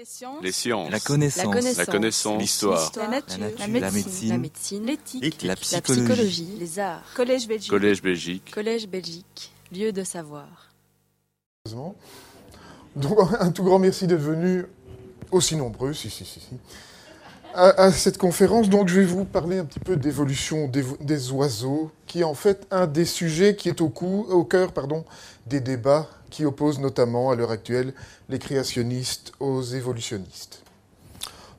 Les sciences. Les sciences. La connaissance. La connaissance. L'histoire. La nature. La La nature. médecine. La médecine. L'éthique. La La psychologie. psychologie. Les arts. Collège Belgique. Collège Belgique. Collège Belgique. Lieu de savoir. Donc, un tout grand merci d'être venus aussi nombreux, si, si, si, si, à, à cette conférence. Donc, je vais vous parler un petit peu d'évolution des, des oiseaux, qui est en fait un des sujets qui est au, cou, au cœur pardon, des débats qui opposent notamment à l'heure actuelle les créationnistes aux évolutionnistes.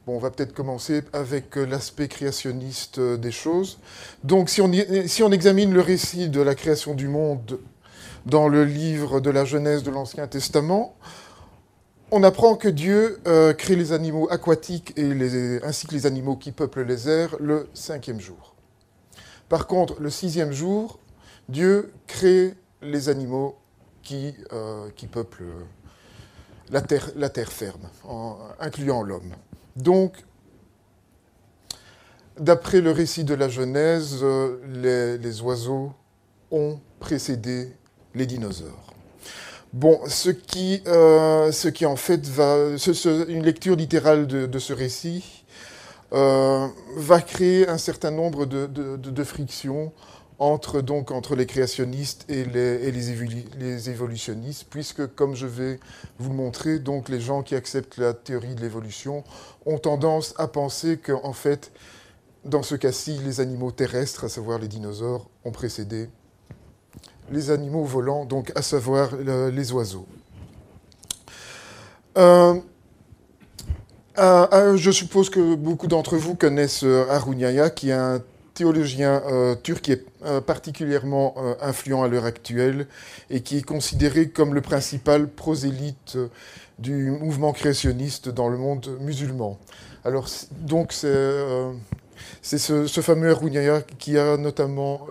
Bon, on va peut-être commencer avec euh, l'aspect créationniste euh, des choses. Donc, si on, si on examine le récit de la création du monde dans le livre de la Genèse de l'Ancien Testament, on apprend que Dieu euh, crée les animaux aquatiques et ainsi que les animaux qui peuplent les airs le cinquième jour. Par contre, le sixième jour, Dieu crée les animaux qui, euh, peuplent la terre, la terre ferme, incluant l'homme. Donc, d'après le récit de la Genèse, euh, les, oiseaux ont précédé les dinosaures. Bon, ce qui, euh, ce qui en fait va, une lecture littérale de, ce récit euh, va créer un certain nombre de- de frictions entre, donc, entre les créationnistes et, les, et les, les évolutionnistes, puisque, comme je vais vous le montrer, donc, les gens qui acceptent la théorie de l'évolution ont tendance à penser qu'en fait, dans ce cas-ci, les animaux terrestres, à savoir les dinosaures, ont précédé les animaux volants, donc à savoir le- les oiseaux. Euh, je suppose que beaucoup d'entre vous connaissent euh, Harun Yahya, qui est un théologien euh, turc qui est euh, particulièrement euh, influent à l'heure actuelle et qui est considéré comme le principal prosélyte du mouvement créationniste dans le monde musulman. Alors, donc, c'est ce, ce fameux Yahya qui a notamment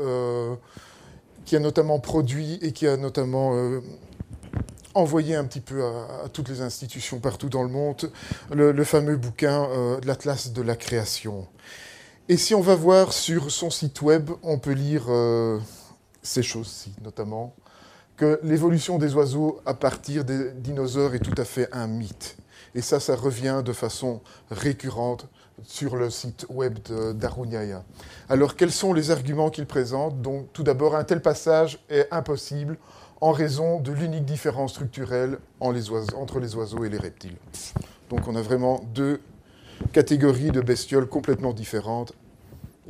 qui a notamment produit et qui a notamment envoyé un petit peu à, toutes les institutions partout dans le monde le, fameux bouquin de l'Atlas de la création. Et si on va voir sur son site web, on peut lire euh, ces choses-ci, notamment que l'évolution des oiseaux à partir des dinosaures est tout à fait un mythe. Et ça, ça revient de façon récurrente sur le site web Yahya. Alors, quels sont les arguments qu'il présente? Donc, tout d'abord, un tel passage est impossible en raison de l'unique différence structurelle entre les oiseaux et les reptiles. Donc, on a vraiment deux catégories de bestioles complètement différentes.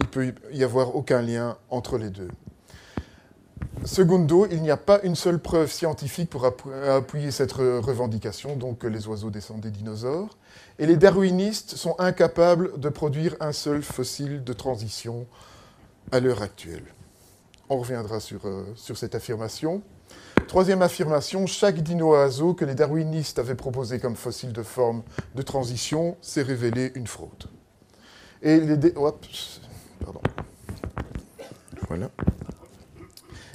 Il peut y avoir aucun lien entre les deux. Secundo, il n'y a pas une seule preuve scientifique pour appu- appuyer cette re- revendication, donc que les oiseaux descendent des dinosaures. Et les darwinistes sont incapables de produire un seul fossile de transition à l'heure actuelle. On reviendra sur, euh, sur cette affirmation. Troisième affirmation, chaque dino-oiseau que les darwinistes avaient proposé comme fossile de forme de transition s'est révélé une fraude. Et les... pardon. Voilà.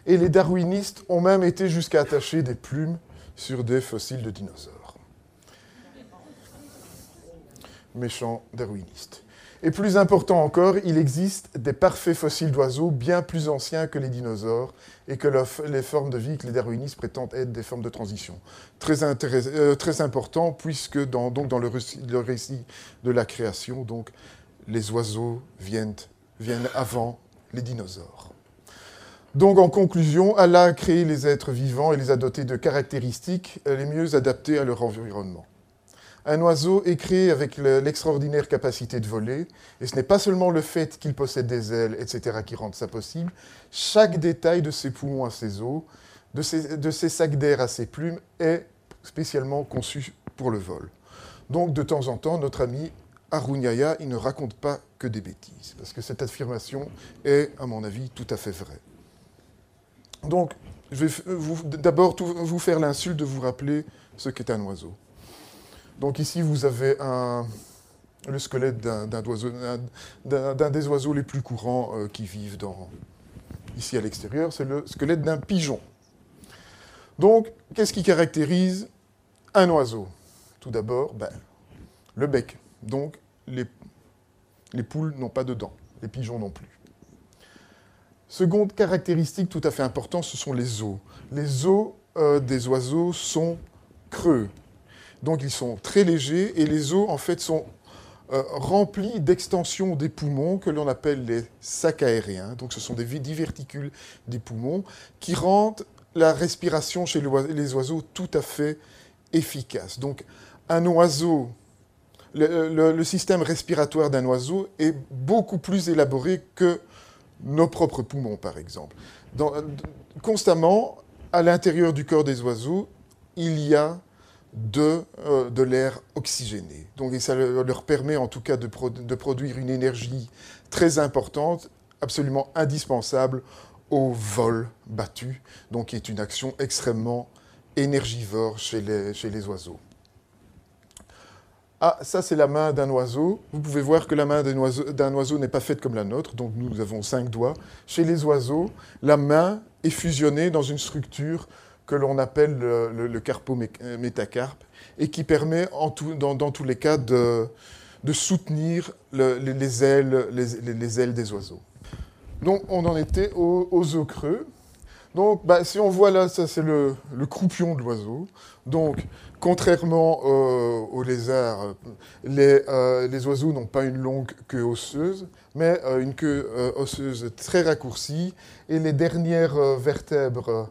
Et les darwinistes ont même été jusqu'à attacher des plumes sur des fossiles de dinosaures. Méchants darwinistes. Et plus important encore, il existe des parfaits fossiles d'oiseaux bien plus anciens que les dinosaures et que les formes de vie que les darwinistes prétendent être des formes de transition. Très, euh, important puisque dans, donc dans le, récit, le récit de la création, donc, les oiseaux viennent, viennent avant les dinosaures. Donc, en conclusion, Allah a créé les êtres vivants et les a dotés de caractéristiques les mieux adaptées à leur environnement. Un oiseau est créé avec le- l'extraordinaire capacité de voler, et ce n'est pas seulement le fait qu'il possède des ailes, etc., qui rend ça possible. Chaque détail de ses poumons à ses os, de ses, de ses sacs d'air à ses plumes, est spécialement conçu pour le vol. Donc, de temps en temps, notre ami Harun Yahya, il ne raconte pas que des bêtises, parce que cette affirmation est, à mon avis, tout à fait vraie. Donc, je vais d'abord vous faire l'insulte de vous rappeler ce qu'est un oiseau. Donc ici, vous avez le squelette d'un des oiseaux les plus courants euh, qui vivent ici à l'extérieur, c'est le squelette d'un pigeon. Donc, qu'est-ce qui caractérise un oiseau? Tout d'abord, ben, le bec. Donc, les, les poules n'ont pas de dents, les pigeons non plus. Seconde caractéristique tout à fait importante, ce sont les os. Les os euh, des oiseaux sont creux. Donc ils sont très légers et les os en fait sont euh, remplis d'extensions des poumons que l'on appelle les sacs aériens. Donc ce sont des diverticules des poumons qui rendent la respiration chez les oiseaux tout à fait efficace. Donc un oiseau, le, système respiratoire d'un oiseau est beaucoup plus élaboré que nos propres poumons, par exemple. constamment, à l'intérieur du corps des oiseaux, il y a de, euh, l'air oxygéné. Donc, et ça leur permet en tout cas de, produire une énergie très importante, absolument indispensable au vol battu, donc qui est une action extrêmement énergivore chez les oiseaux. Ah, ça c'est la main d'un oiseau. Vous pouvez voir que la main d'un oiseau, n'est pas faite comme la nôtre, donc nous avons cinq doigts. Chez les oiseaux, la main est fusionnée dans une structure que l'on appelle le, le, carpométacarpe et qui permet dans, tous les cas de, de soutenir les, ailes, les, ailes des oiseaux. Donc on en était aux, aux os creux. Donc bah, si on voit là, ça c'est le, croupion de l'oiseau. Donc contrairement euh, aux lézards, les, euh, les oiseaux n'ont pas une longue queue osseuse, mais euh, une queue osseuse très raccourcie. Et les dernières vertèbres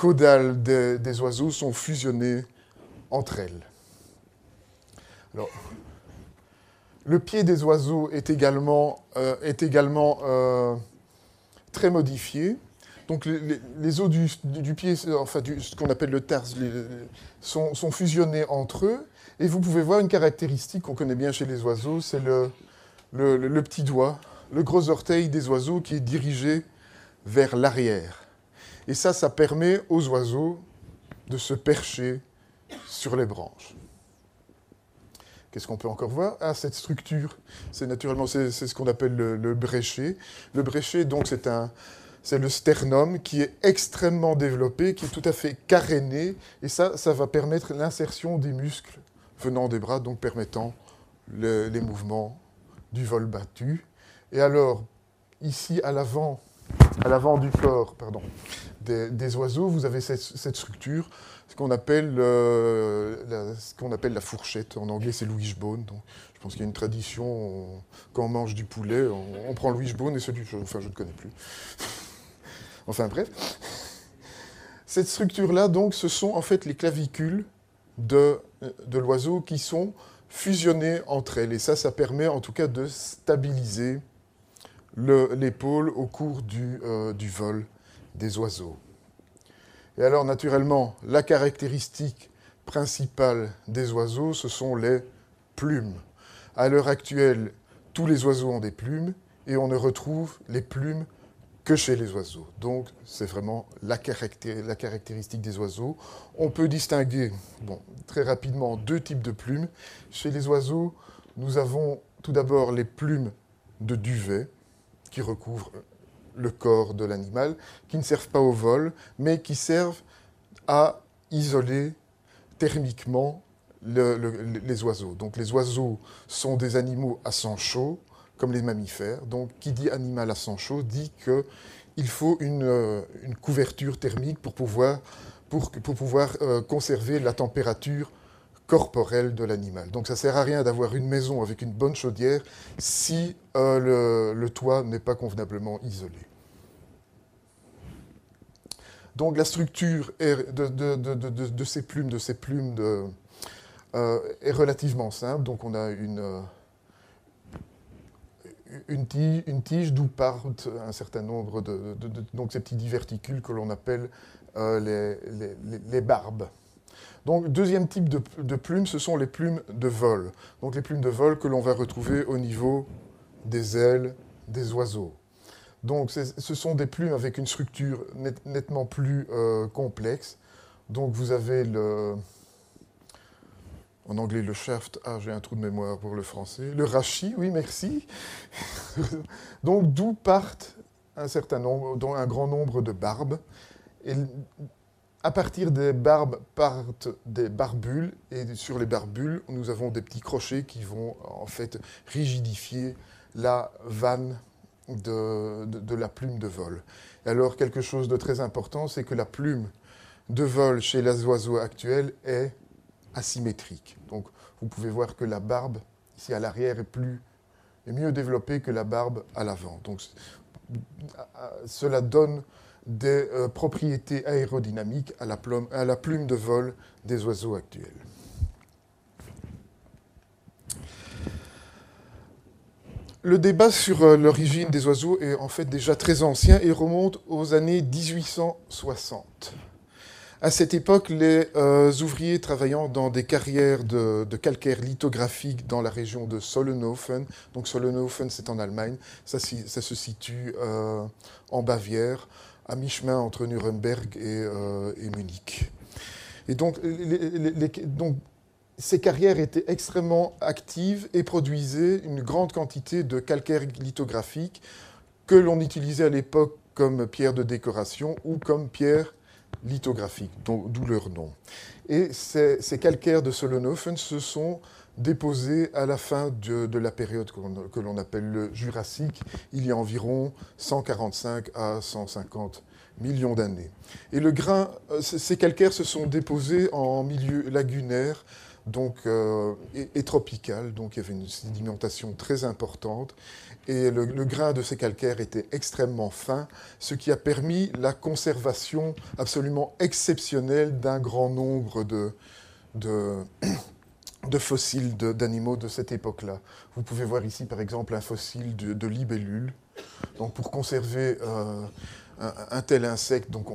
caudales des, oiseaux sont fusionnées entre elles. Alors, le pied des oiseaux est également, euh, euh, très modifié. Donc les, os du, pied, enfin ce qu'on appelle le tarse, sont, fusionnés entre eux. Et vous pouvez voir une caractéristique qu'on connaît bien chez les oiseaux, c'est le, le, petit doigt, le gros orteil des oiseaux qui est dirigé vers l'arrière. Et ça, ça permet aux oiseaux de se percher sur les branches. Qu'est-ce qu'on peut encore voir? Ah, cette structure, c'est naturellement c'est, ce qu'on appelle le, le, bréchet. Le bréchet, donc, c'est un, c'est le sternum qui est extrêmement développé, qui est tout à fait caréné, et ça, ça va permettre l'insertion des muscles venant des bras, donc permettant les mouvements du vol battu. Et alors, ici à l'avant, à l'avant du corps, des, oiseaux, vous avez cette, structure, ce qu'on appelle, euh, la, appelle la fourchette. En anglais, c'est wishbone. Donc, je pense qu'il y a une tradition, quand on mange du poulet, on, prend le wishbone et celui, enfin, je ne connais plus. Enfin, bref. Cette structure-là, donc, ce sont en fait les clavicules de, l'oiseau qui sont fusionnées entre elles. Et ça, ça permet en tout cas de stabiliser l'épaule au cours du, euh, du vol des oiseaux. Et alors, naturellement, la caractéristique principale des oiseaux, ce sont les plumes. À l'heure actuelle, tous les oiseaux ont des plumes et on ne retrouve les plumes que chez les oiseaux. Donc, c'est vraiment la, caractéristique des oiseaux. On peut distinguer très rapidement deux types de plumes. Chez les oiseaux, nous avons tout d'abord les plumes de duvet qui recouvrent le corps de l'animal, qui ne servent pas au vol, mais qui servent à isoler thermiquement les oiseaux. Donc les oiseaux sont des animaux à sang chaud, comme les mammifères. Donc qui dit animal à sang chaud dit qu'il faut une, une, couverture thermique pour pouvoir, euh, conserver la température corporelle de l'animal. Donc ça ne sert à rien d'avoir une maison avec une bonne chaudière si euh, le, toit n'est pas convenablement isolé. Donc la structure de, ces plumes, de ces plumes euh, est relativement simple. Donc on a une, euh, une tige, d'où partent un certain nombre de, ces petits diverticules que l'on appelle les, les barbes. Donc, deuxième type de, plumes, ce sont les plumes de vol. Donc, les plumes de vol que l'on va retrouver au niveau des ailes des oiseaux. Donc, ce sont des plumes avec une structure nettement plus euh, complexe. Donc, vous avez le. En anglais, le shaft. Ah, j'ai un trou de mémoire pour le français. Le rachis, oui, merci. Donc, d'où partent un certain nombre, dont un grand nombre de barbes. Et à partir des barbes partent des barbules et sur les barbules, nous avons des petits crochets qui vont en fait rigidifier la vanne de, la plume de vol. alors quelque chose de très important, c'est que la plume de vol chez les oiseaux actuels est asymétrique. Donc vous pouvez voir que la barbe, ici à l'arrière, est, plus, est mieux développée que la barbe à l'avant. Donc cela donne des euh, propriétés aérodynamiques à la, plume, à la plume de vol des oiseaux actuels. Le débat sur euh, l'origine des oiseaux est en fait déjà très ancien et remonte aux années 1860. À cette époque, les euh, ouvriers travaillant dans des carrières de, calcaire lithographique dans la région de Sollenhofen, donc Sollenhofen c'est en Allemagne, ça, se situe euh, en Bavière, à mi-chemin entre Nuremberg et, Munich. Et donc ces carrières étaient extrêmement actives et produisaient une grande quantité de calcaire lithographique que l'on utilisait à l'époque comme pierre de décoration ou comme pierre lithographique, d'où leur nom. Et ces, calcaires de Solonhofen se sont déposés à la fin de, la période que l'on appelle le Jurassique, il y a environ 145 à 150 millions d'années. Et le grain, euh, ces calcaires se sont déposés en milieu lagunaire donc, euh, et, tropical, donc il y avait une sédimentation très importante. Et le, grain de ces calcaires était extrêmement fin, ce qui a permis la conservation absolument exceptionnelle d'un grand nombre de, de, fossiles d'animaux de, cette époque-là. Vous pouvez voir ici, par exemple, un fossile de, libellule. Donc, pour conserver euh, un, tel insecte. Donc,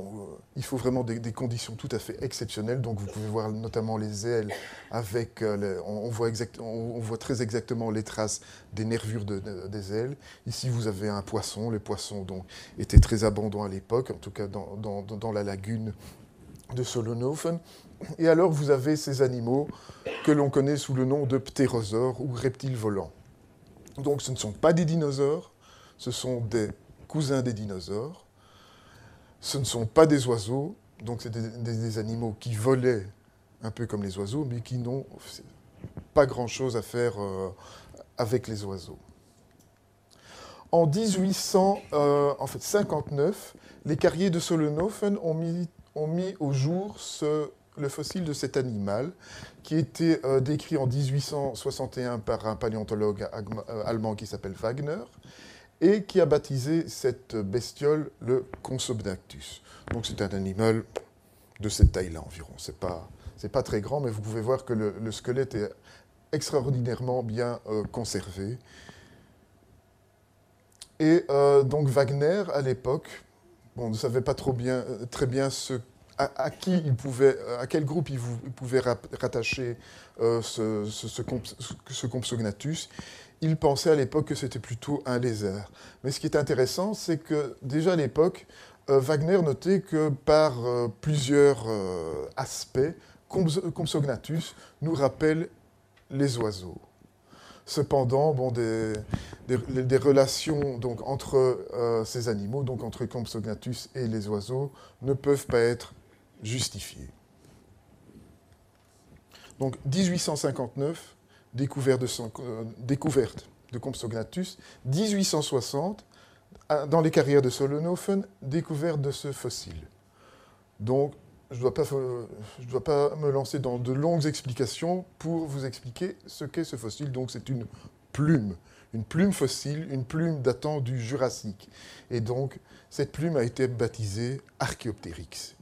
il faut vraiment des, conditions tout à fait exceptionnelles. Donc, vous pouvez voir notamment les ailes avec. Euh, on, voit très exactement les traces des nervures des ailes. Ici, vous avez un poisson. Les poissons étaient très abondants à l'époque, en tout cas dans, dans, la lagune de Solonhofen. Et alors, vous avez ces animaux que l'on connaît sous le nom de ptérosaures ou reptiles volants. Donc, ce ne sont pas des dinosaures, ce sont des cousins des dinosaures ce ne sont pas des oiseaux, donc c'est des, animaux qui volaient un peu comme les oiseaux, mais qui n'ont pas grand-chose à faire euh, avec les oiseaux. En 1859, euh, les carriers de Solnhofen ont mis, au jour le fossile de cet animal, qui était euh, décrit en 1861 par un paléontologue allemand qui s'appelle Wagner, et qui a baptisé cette bestiole le Compsognathus. Donc c'est un animal de cette taille-là environ. C'est pas c'est pas très grand, mais vous pouvez voir que le, squelette est extraordinairement bien euh, conservé. Et euh, donc Wagner, à l'époque, bon, ne savait pas trop bien, euh, très bien ce, à, qui il pouvait, à quel groupe il, pouvait rattacher ce, ce, ce il pensait à l'époque que c'était plutôt un lézard. Mais ce qui est intéressant, c'est que déjà à l'époque, euh, Wagner notait que par euh, plusieurs euh, aspects, Compsognathus nous rappelle les oiseaux. Cependant, bon, des, relations donc, entre ces animaux, donc entre Compsognathus et les oiseaux, ne peuvent pas être justifiées. Donc 1859, découverte de, son, euh, Compsognathus, 1860, dans les carrières de Solnhofen, découverte de ce fossile. Donc, je ne dois, pas, dois pas me lancer dans de longues explications pour vous expliquer ce qu'est ce fossile. Donc, c'est une plume, une plume fossile, une plume datant du Jurassique. Et donc, cette plume a été baptisée Archaeopteryx,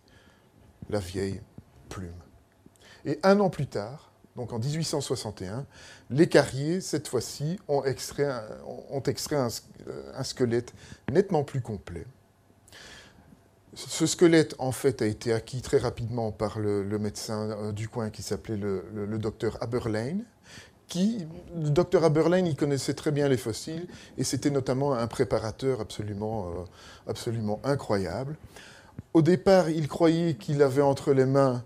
la vieille plume. Et un an plus tard, donc en 1861, les carriers, cette fois-ci, ont extrait, un, un, squelette nettement plus complet. Ce squelette, en fait, a été acquis très rapidement par le, médecin euh, du coin qui s'appelait le, docteur Aberlein. Qui, le docteur Aberlein, il connaissait très bien les fossiles et c'était notamment un préparateur absolument, euh, absolument incroyable. Au départ, il croyait qu'il avait entre les mains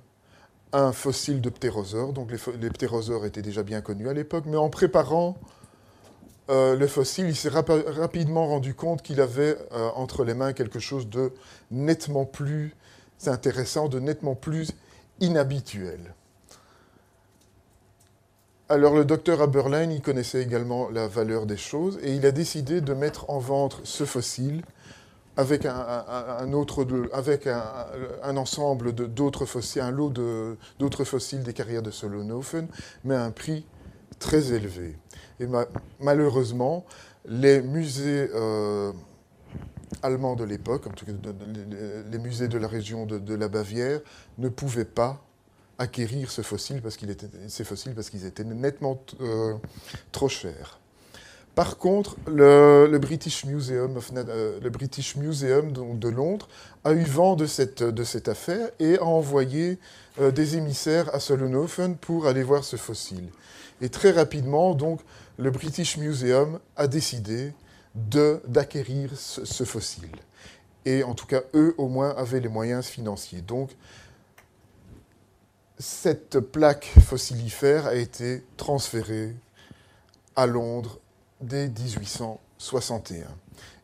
un fossile de ptérosaure. Donc les, ptérosaures étaient déjà bien connus à l'époque, mais en préparant euh, le fossile, il s'est rapidement rendu compte qu'il avait euh, entre les mains quelque chose de nettement plus intéressant, de nettement plus inhabituel. Alors le docteur Aberlein, il connaissait également la valeur des choses et il a décidé de mettre en vente ce fossile avec un, autre, avec un, ensemble d'autres fossiles, un lot d'autres fossiles des carrières de Solonhofen, mais à un prix très élevé. Et malheureusement, les musées euh, allemands de l'époque, en tout cas les musées de la région de, la Bavière, ne pouvaient pas acquérir ces fossiles parce qu'ils étaient nettement euh, trop chers. Par contre, le, British Museum, euh, de Londres a eu vent de cette, affaire et a envoyé euh, des émissaires à Solnhofen pour aller voir ce fossile. Et très rapidement, donc, le British Museum a décidé d'acquérir ce, fossile. Et en tout cas, eux, au moins, avaient les moyens financiers. Donc, cette plaque fossilifère a été transférée à Londres dès 1861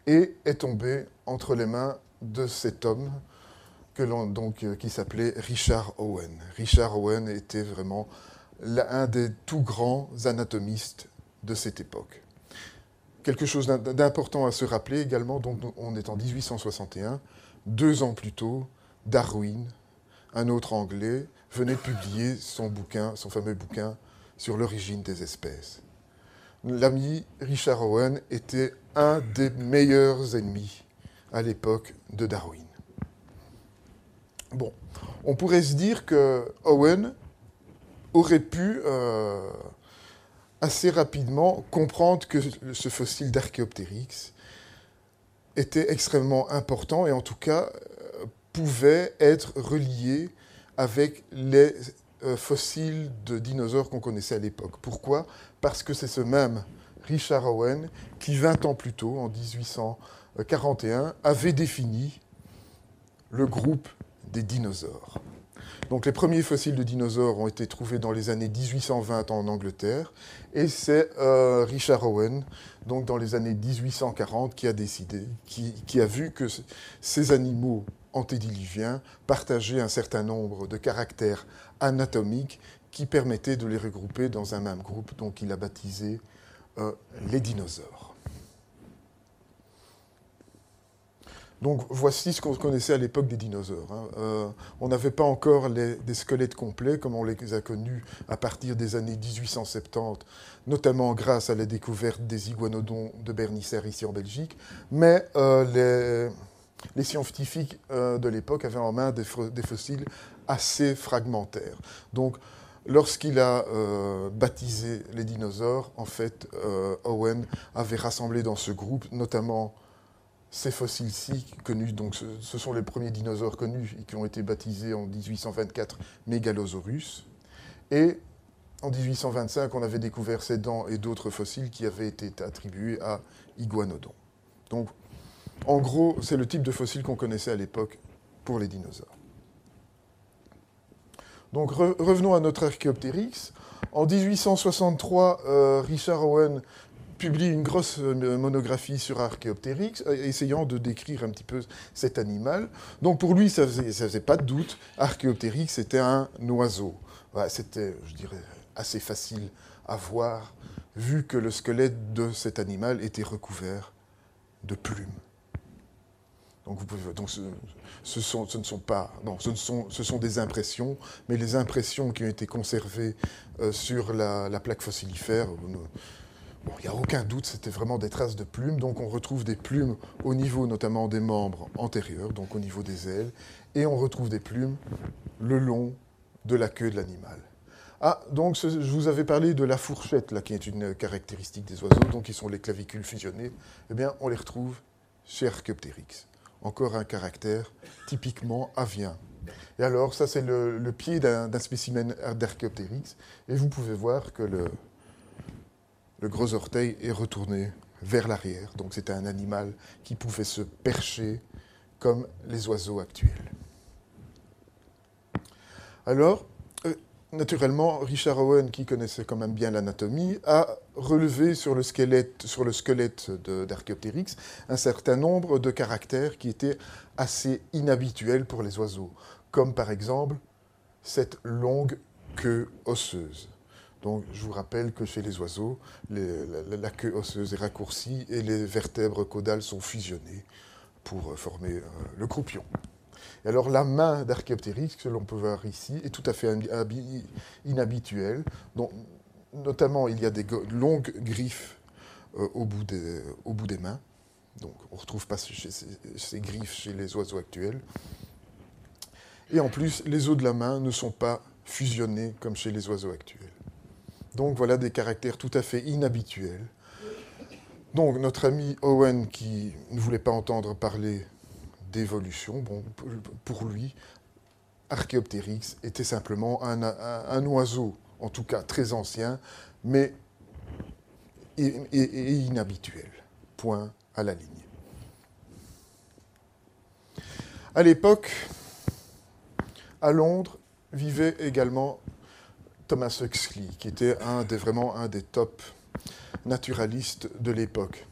et est tombé entre les mains de cet homme euh, qui s'appelait Richard Owen. Richard Owen était vraiment l'un des tout grands anatomistes de cette époque. Quelque chose d'important à se rappeler également, donc on est en 1861, deux ans plus tôt, Darwin, un autre Anglais, venait publier son bouquin, son fameux bouquin sur l'origine des espèces l'ami Richard Owen était un des meilleurs ennemis à l'époque de Darwin. Bon, on pourrait se dire que Owen aurait pu euh, assez rapidement comprendre que ce fossile d'Archéoptérix était extrêmement important et en tout cas euh, pouvait être relié avec les fossiles de dinosaures qu'on connaissait à l'époque. Pourquoi? Parce que c'est ce même Richard Owen qui, 20 ans plus tôt, en 1841, avait défini le groupe des dinosaures. Donc les premiers fossiles de dinosaures ont été trouvés dans les années 1820 en Angleterre, et c'est euh, Richard Owen, donc dans les années 1840, qui a décidé, qui a vu que ces animaux antédiluviens partageaient un certain nombre de caractères anatomiques qui permettaient de les regrouper dans un même groupe, donc il a baptisé euh, les dinosaures. Donc voici ce qu'on connaissait à l'époque des dinosaures. Hein. Euh, on n'avait pas encore des squelettes complets comme on les a connus à partir des années 1870, notamment grâce à la découverte des iguanodons de Bernisser ici en Belgique, mais euh, les scientifiques de l'époque avaient en main des, fossiles assez fragmentaires. Donc, lorsqu'il a euh, baptisé les dinosaures, en fait, euh, Owen avait rassemblé dans ce groupe notamment ces fossiles-ci connus. Donc, ce, sont les premiers dinosaures connus et qui ont été baptisés en 1824 Megalosaurus. Et en 1825, on avait découvert ces dents et d'autres fossiles qui avaient été attribués à Iguanodon. Donc, en gros, c'est le type de fossile qu'on connaissait à l'époque pour les dinosaures. Donc revenons à notre Archéoptérix. En 1863, euh, Richard Owen publie une grosse euh, monographie sur Archéoptérix, euh, essayant de décrire un petit peu cet animal. Donc pour lui, ça ne faisait, pas de doute, Archéoptérix était un oiseau. C'était, je dirais, assez facile à voir, vu que le squelette de cet animal était recouvert de plumes. Donc, vous pouvez, donc ce, sont, ne sont pas, non, ce, sont, des impressions, mais les impressions qui ont été conservées euh, sur la, plaque fossilifère, euh, il n'y a aucun doute, c'était vraiment des traces de plumes. Donc on retrouve des plumes au niveau notamment des membres antérieurs, donc au niveau des ailes, et on retrouve des plumes le long de la queue de l'animal. Ah, donc je vous avais parlé de la fourchette, qui est une caractéristique des oiseaux, donc qui sont les clavicules fusionnées. Eh bien, on les retrouve chez Archaeopteryx encore un caractère typiquement avien. Et alors, ça, c'est le, pied d'un spécimen d'Archéoptérix. Et vous pouvez voir que le, le gros orteil est retourné vers l'arrière. Donc, c'était un animal qui pouvait se percher comme les oiseaux actuels. Alors, naturellement, Richard Owen, qui connaissait quand même bien l'anatomie, a relevé sur le squelette, sur un certain nombre de caractères qui étaient assez inhabituels pour les oiseaux, comme par exemple cette longue queue osseuse. Donc, je vous rappelle que chez les oiseaux, la, queue osseuse est raccourcie et les vertèbres caudales sont fusionnées pour former le croupion. Et alors la main d'Archéoptérix, que l'on peut voir ici, est tout à fait inhabituelle. Notamment, il y a des longues griffes au, bout des, au bout des mains. Donc on ne retrouve pas ces, griffes chez les oiseaux actuels. Et en plus, les os de la main ne sont pas fusionnés comme chez les oiseaux actuels. Donc voilà des caractères tout à fait inhabituels. Donc notre ami Owen, qui ne voulait pas entendre parler d'évolution, bon, pour lui, Archéoptérix était simplement un, oiseau, en tout cas très ancien, mais inhabituel. Point à la ligne. À l'époque, à Londres, vivait également Thomas Huxley, qui était un des, vraiment un des top naturalistes de l'époque.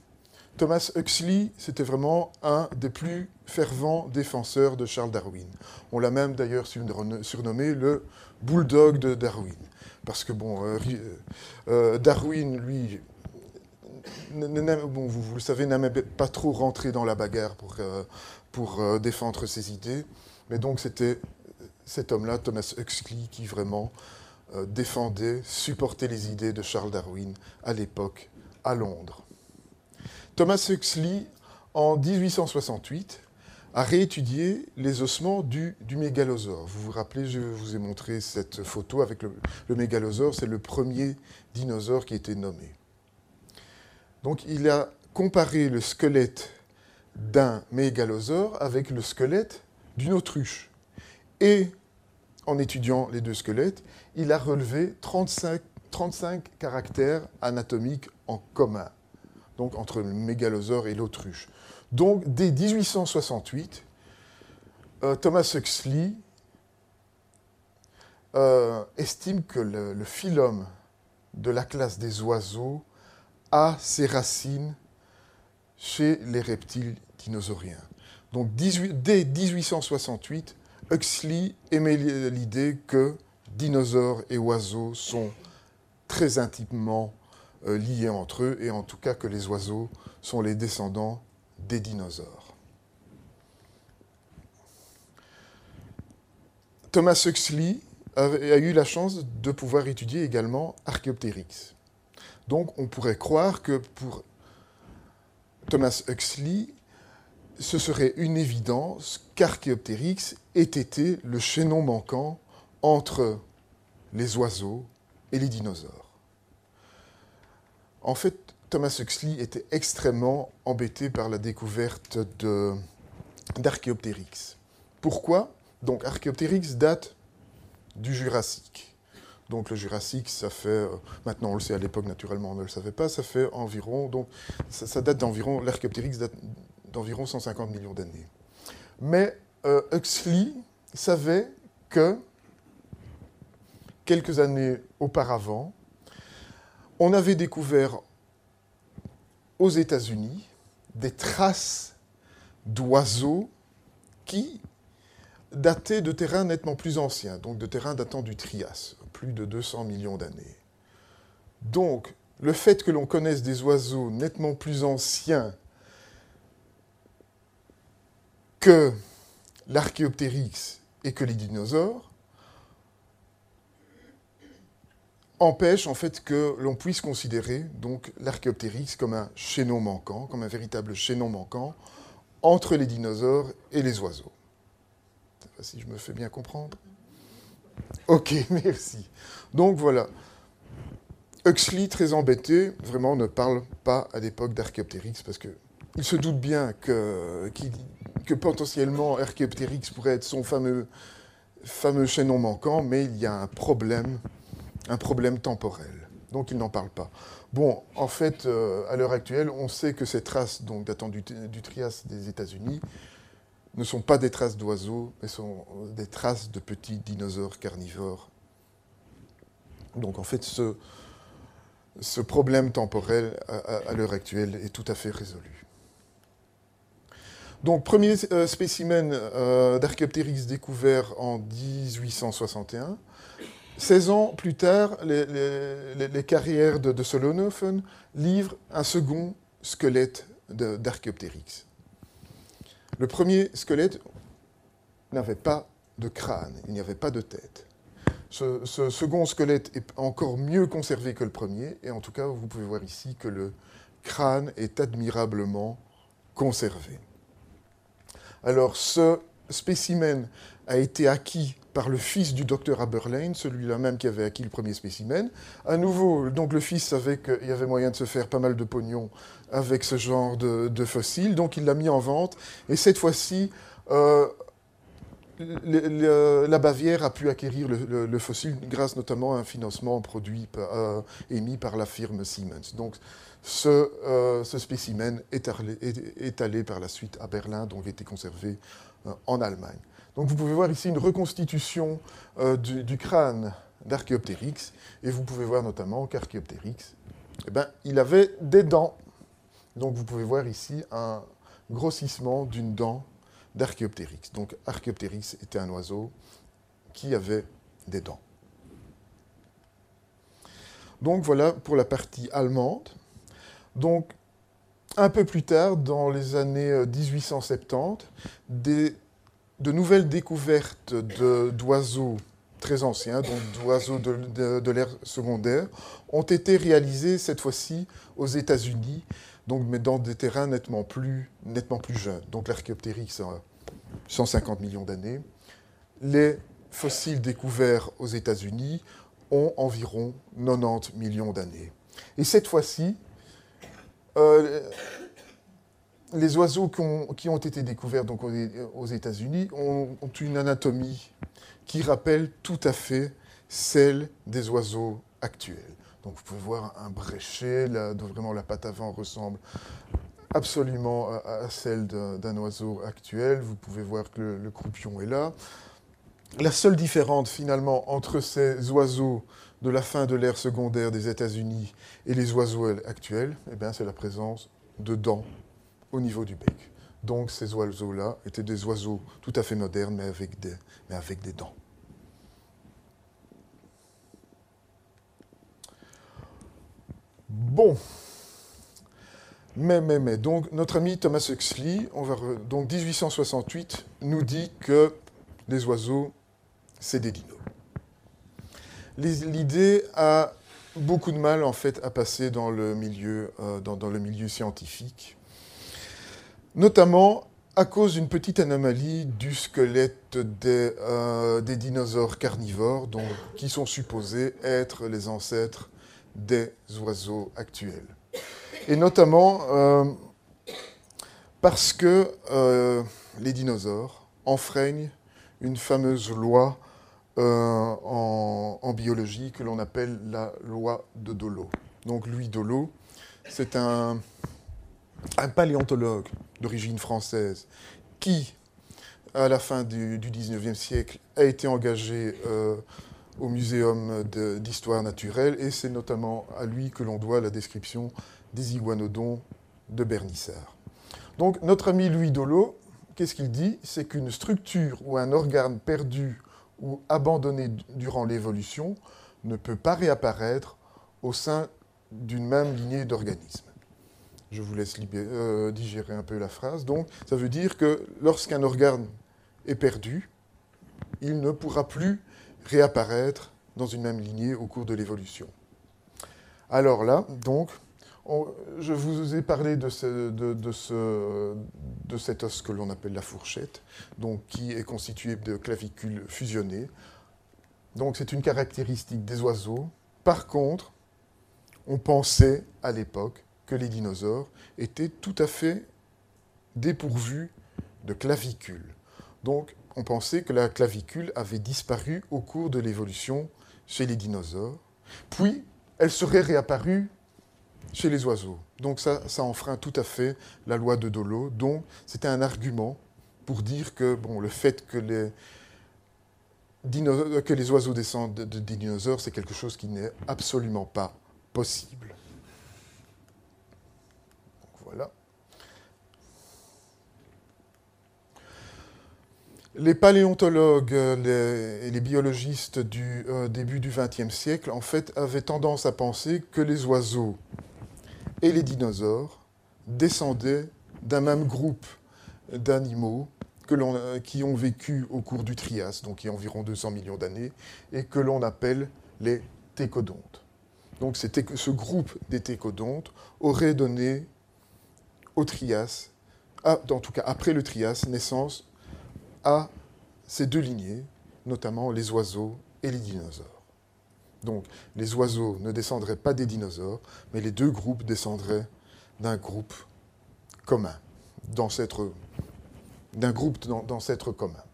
Thomas Huxley, c'était vraiment un des plus fervents défenseurs de Charles Darwin. On l'a même d'ailleurs surnommé le bulldog de Darwin. Parce que, bon, euh, euh, Darwin, lui, bon, vous, le savez, n'aimait pas trop rentrer dans la bagarre pour, euh, pour euh, défendre ses idées. Mais donc c'était cet homme-là, Thomas Huxley, qui vraiment euh, défendait, supportait les idées de Charles Darwin à l'époque à Londres. Thomas Huxley, en 1868, a réétudié les ossements du, mégalosaure. Vous vous rappelez, je vous ai montré cette photo avec le, le mégalosaure, c'est le premier dinosaure qui a été nommé. Donc il a comparé le squelette d'un mégalosaure avec le squelette d'une autruche. Et en étudiant les deux squelettes, il a relevé 35, 35 caractères anatomiques en commun, donc entre le mégalosaure et l'autruche. Donc dès 1868, euh, Thomas Huxley euh, estime que le, phylum de la classe des oiseaux a ses racines chez les reptiles dinosauriens. Donc dès 1868, Huxley émet l'idée que dinosaures et oiseaux sont très intimement euh, liés entre eux, et en tout cas que les oiseaux sont les descendants des dinosaures. Thomas Huxley a, eu la chance de pouvoir étudier également Archaeopteryx. Donc on pourrait croire que pour Thomas Huxley, ce serait une évidence qu'Archéoptérix ait été le chaînon manquant entre les oiseaux et les dinosaures. En fait, Thomas Huxley était extrêmement embêté par la découverte d'Archéoptérix. Pourquoi? Donc Archéoptérix date du Jurassique. Donc le Jurassique, ça fait, euh, maintenant on le sait à l'époque naturellement on ne le savait pas, ça fait environ, donc ça, date d'environ, l'Archéoptérix date d'environ 150 millions d'années. Mais euh, Huxley savait que quelques années auparavant, on avait découvert aux États-Unis des traces d'oiseaux qui dataient de terrains nettement plus anciens, donc de terrains datant du Trias, plus de 200 millions d'années. Donc, le fait que l'on connaisse des oiseaux nettement plus anciens que l'archéoptérix et que les dinosaures empêche en fait que l'on puisse considérer donc l'archéoptérix comme un chaînon manquant, comme un véritable chaînon manquant entre les dinosaures et les oiseaux. Je sais si je me fais bien comprendre. Ok, merci. Donc voilà. Huxley, très embêté, vraiment ne parle pas à l'époque d'Archéoptérix parce qu'il se doute bien que, que potentiellement Archéoptérix pourrait être son fameux, fameux chaînon manquant, mais il y a un problème, un problème temporel. Donc il n'en parle pas. Bon, en fait, euh, à l'heure actuelle, on sait que ces traces donc, datant du, Trias des États-Unis ne sont pas des traces d'oiseaux, mais sont des traces de petits dinosaures carnivores. Donc en fait, ce, ce problème temporel à, l'heure actuelle est tout à fait résolu. Donc premier euh, spécimen euh, d'Archéoptérix découvert en 1861. 16 ans plus tard, les, carrières de, de livrent un second squelette d'Archéoptérix. Le premier squelette n'avait pas de crâne, il n'y avait pas de tête. Ce, second squelette est encore mieux conservé que le premier, et en tout cas, vous pouvez voir ici que le crâne est admirablement conservé. Alors, ce spécimen a été acquis par le fils du docteur Aberlane, celui-là même qui avait acquis le premier spécimen. À nouveau, donc le fils savait qu'il y avait moyen de se faire pas mal de pognon avec ce genre de, fossiles, donc il l'a mis en vente. Et cette fois-ci, euh, la Bavière a pu acquérir le, fossile grâce notamment à un financement produit euh, émis par la firme Siemens. Donc ce, euh, spécimen est allé, par la suite à Berlin, donc a été conservé en Allemagne. Donc vous pouvez voir ici une reconstitution euh, du, crâne d'Archéoptérix, et vous pouvez voir notamment qu'Archéoptérix, eh ben, il avait des dents. Donc vous pouvez voir ici un grossissement d'une dent d'Archéoptérix. Donc Archéoptérix était un oiseau qui avait des dents. Donc voilà pour la partie allemande. Donc un peu plus tard, dans les années 1870, euh, des de nouvelles découvertes d'oiseaux très anciens, donc d'oiseaux de, l'ère secondaire, ont été réalisées cette fois-ci aux États-Unis, mais dans des terrains nettement plus, jeunes. Donc l'archéoptérix a 150 millions d'années. Les fossiles découverts aux États-Unis ont environ 90 millions d'années. Et cette fois-ci, euh, les oiseaux qui ont, été découverts donc aux, États-Unis ont, une anatomie qui rappelle tout à fait celle des oiseaux actuels. Donc vous pouvez voir un bréchet, dont vraiment la patte avant ressemble absolument à, celle d'un oiseau actuel. Vous pouvez voir que le, croupion est là. La seule différence finalement entre ces oiseaux de la fin de l'ère secondaire des États-Unis et les oiseaux actuels, eh c'est la présence de dents au niveau du bec. Donc ces oiseaux-là étaient des oiseaux tout à fait modernes, mais avec des, mais avec des dents. Bon. Mais, mais, mais. Donc, notre ami Thomas Huxley, on va donc 1868, nous dit que les oiseaux, c'est des dinos. L'idée a beaucoup de mal, en fait, à passer dans le milieu, euh, dans le milieu scientifique notamment à cause d'une petite anomalie du squelette des, euh, dinosaures carnivores, qui sont supposés être les ancêtres des oiseaux actuels. Et notamment euh, parce que euh, les dinosaures enfreignent une fameuse loi en, biologie que l'on appelle la loi de Dolo. Donc Louis Dolo, c'est un paléontologue d'origine française qui, à la fin du, XIXe siècle, a été engagé euh, au Muséum d'histoire naturelle et c'est notamment à lui que l'on doit la description des iguanodons de Bernissart. Donc notre ami Louis Dolo, qu'est-ce qu'il dit? C'est qu'une structure ou un organe perdu ou abandonné durant l'évolution ne peut pas réapparaître au sein d'une même lignée d'organismes. Je vous laisse euh, digérer un peu la phrase. Donc, ça veut dire que lorsqu'un organe est perdu, il ne pourra plus réapparaître dans une même lignée au cours de l'évolution. Alors là, donc, je vous ai parlé de, ce, de, ce, de cet os que l'on appelle la fourchette, donc, qui est constitué de clavicules fusionnées. Donc c'est une caractéristique des oiseaux. Par contre, on pensait à l'époque que les dinosaures étaient tout à fait dépourvus de clavicules. Donc, on pensait que la clavicule avait disparu au cours de l'évolution chez les dinosaures, puis elle serait réapparue chez les oiseaux. Donc ça, enfreint tout à fait la loi de Dolo. Donc c'était un argument pour dire que bon, le fait que les, que les oiseaux descendent de dinosaures, c'est quelque chose qui n'est absolument pas possible. Les paléontologues et les biologistes du euh, début du XXe siècle, en fait, avaient tendance à penser que les oiseaux et les dinosaures descendaient d'un même groupe d'animaux que qui ont vécu au cours du Trias, donc il y a environ 200 millions d'années, et que l'on appelle les técodontes. Donc ce groupe des técodontes aurait donné au Trias, en tout cas après le Trias, naissance à ces deux lignées, notamment les oiseaux et les dinosaures. Donc les oiseaux ne descendraient pas des dinosaures, mais les deux groupes descendraient d'un groupe commun, d'un groupe d'ancêtres communs.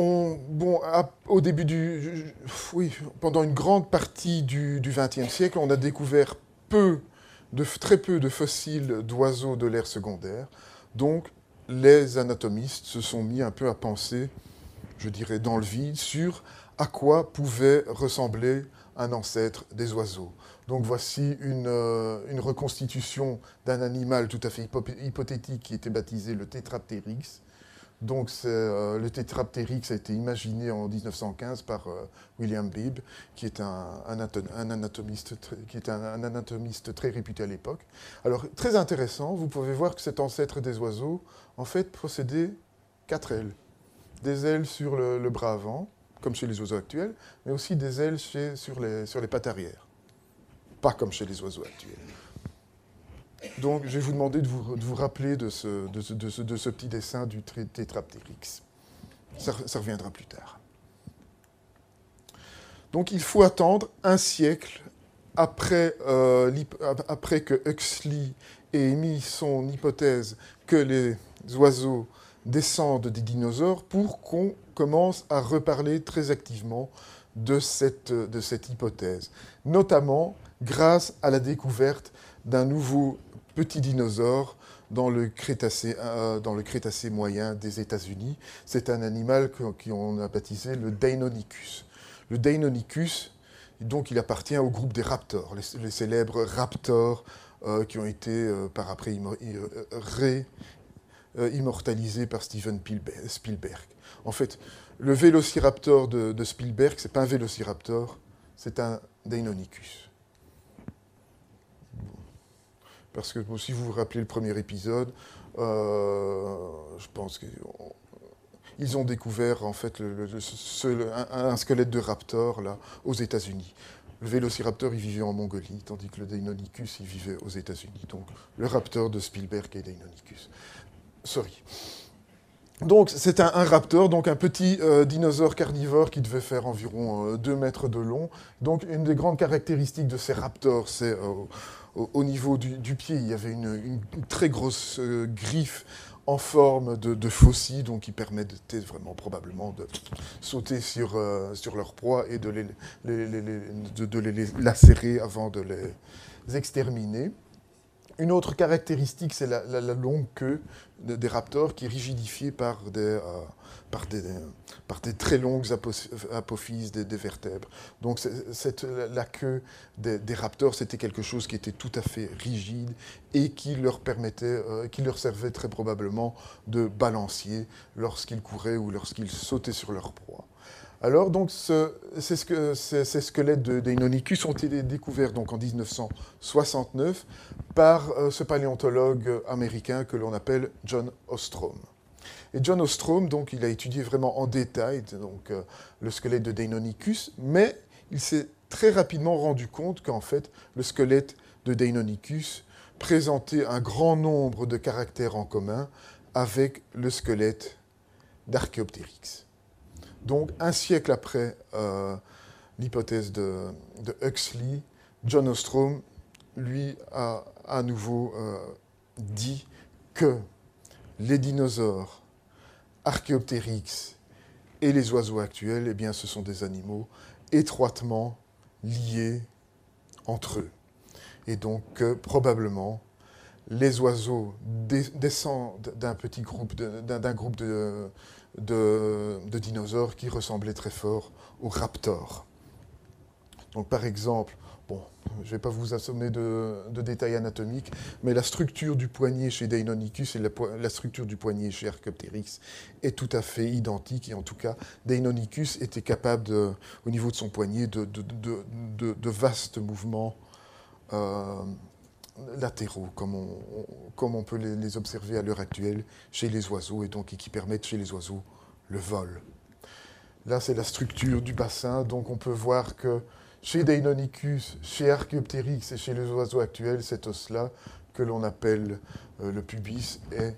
On, bon, au début du, oui, pendant une grande partie du XXe siècle, on a découvert peu, de, très peu de fossiles d'oiseaux de l'ère secondaire. Donc, les anatomistes se sont mis un peu à penser, je dirais, dans le vide, sur à quoi pouvait ressembler un ancêtre des oiseaux. Donc voici une, euh, reconstitution d'un animal tout à fait hypothétique qui était baptisé le Tetrapteryx. Donc euh, le Tetrapteryx a été imaginé en 1915 par euh, William Bibb, qui est un, anatomiste, qui est un, anatomiste très réputé à l'époque. Alors très intéressant, vous pouvez voir que cet ancêtre des oiseaux, en fait, possédait quatre ailes. Des ailes sur le, bras avant, comme chez les oiseaux actuels, mais aussi des ailes sur, les, sur les pattes arrière. Pas comme chez les oiseaux actuels. Donc, je vais vous demander de vous, rappeler de ce, petit dessin du tétraptérix. Ça, reviendra plus tard. Donc, il faut attendre un siècle après, euh, après que Huxley ait émis son hypothèse que les oiseaux descendent des dinosaures pour qu'on commence à reparler très activement de cette hypothèse, notamment grâce à la découverte d'un nouveau petit dinosaure dans le Crétacé, euh, dans le Crétacé moyen des États-Unis. C'est un animal qu'on a baptisé le Deinonychus. Le Deinonychus, donc, il appartient au groupe des raptors, les, célèbres raptors euh, qui ont été euh, par après ré, immortalisés par Steven Spielberg. En fait, le vélociraptor de, de Spielberg, c'est pas un vélociraptor, c'est un Deinonychus. Parce que si vous vous rappelez le premier épisode, euh, je pense qu'ils ont découvert en fait un, squelette de raptor là, aux États-Unis. Le vélociraptor, il vivait en Mongolie, tandis que le Deinonychus, il vivait aux États-Unis. Donc le raptor de Spielberg et Deinonychus. Sorry. Donc c'est un, raptor, donc un petit euh, dinosaure carnivore qui devait faire environ 2 euh, mètres de long. Donc une des grandes caractéristiques de ces raptors, c'est au, niveau du, pied, il y avait une, très grosse euh, griffe en forme de, de donc qui permettait vraiment probablement de sauter sur, euh, leur proie et de les, de, les lacérer avant de les exterminer. Une autre caractéristique, c'est la, longue queue des raptors qui est rigidifiée par des, euh, par des, très longues apophyses des, vertèbres. Donc la queue des, raptors, c'était quelque chose qui était tout à fait rigide et qui leur permettait, euh, qui leur servait très probablement de balancier lorsqu'ils couraient ou lorsqu'ils sautaient sur leur proie. Alors, donc, ces, squelettes d'Einonicus ont été découverts donc, en 1969 par euh, ce paléontologue américain que l'on appelle John Ostrom. Et John Ostrom, donc, il a étudié vraiment en détail euh, le squelette de Deinonychus, mais il s'est très rapidement rendu compte qu'en fait, le squelette de Deinonychus présentait un grand nombre de caractères en commun avec le squelette d'Archaeopteryx. Donc, un siècle après euh, l'hypothèse de, Huxley, John Ostrom, lui, a à nouveau euh, dit que les dinosaures, Archaeopteryx et les oiseaux actuels, eh bien, ce sont des animaux étroitement liés entre eux. Et donc, probablement, les oiseaux descendent d'un petit groupe, d'un groupe de, de, dinosaures qui ressemblaient très fort aux raptors. Donc par exemple, bon, je ne vais pas vous assommer de, détails anatomiques, mais la structure du poignet chez Deinonychus et la, structure du poignet chez Archaeopteryx est tout à fait identique. Et en tout cas, Deinonychus était capable, au niveau de son poignet, de, vastes mouvements euh, latéraux, comme on, peut les, observer à l'heure actuelle chez les oiseaux, et donc qui permettent chez les oiseaux le vol. Là, c'est la structure du bassin, donc on peut voir que chez Deinonychus, chez Archaeopteryx et chez les oiseaux actuels, cet os-là, que l'on appelle euh, le pubis, est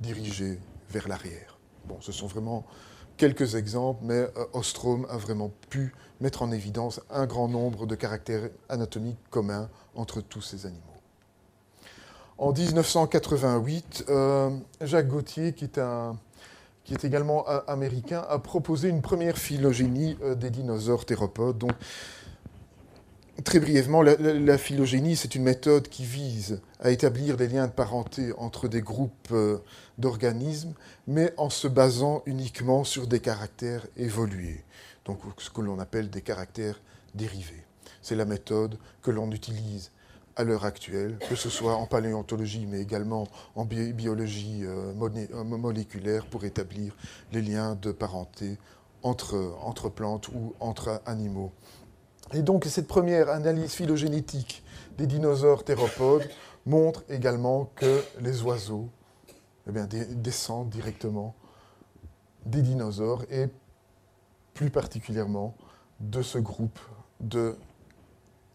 dirigé vers l'arrière. Bon, ce sont vraiment quelques exemples, mais euh, Ostrom a vraiment pu mettre en évidence un grand nombre de caractères anatomiques communs entre tous ces animaux. En 1988, euh, Jacques Gauthier, qui est, un, qui est également américain, a proposé une première phylogénie euh, des dinosaures théropodes. Donc, Très brièvement, la, phylogénie, c'est une méthode qui vise à établir des liens de parenté entre des groupes euh, d'organismes, mais en se basant uniquement sur des caractères évolués, donc ce que l'on appelle des caractères dérivés. C'est la méthode que l'on utilise à l'heure actuelle, que ce soit en paléontologie, mais également en biologie euh, euh, moléculaire, pour établir les liens de parenté entre, entre plantes ou entre animaux. Et donc cette première analyse phylogénétique des dinosaures théropodes montre également que les oiseaux eh descendent directement des dinosaures et plus particulièrement de ce groupe de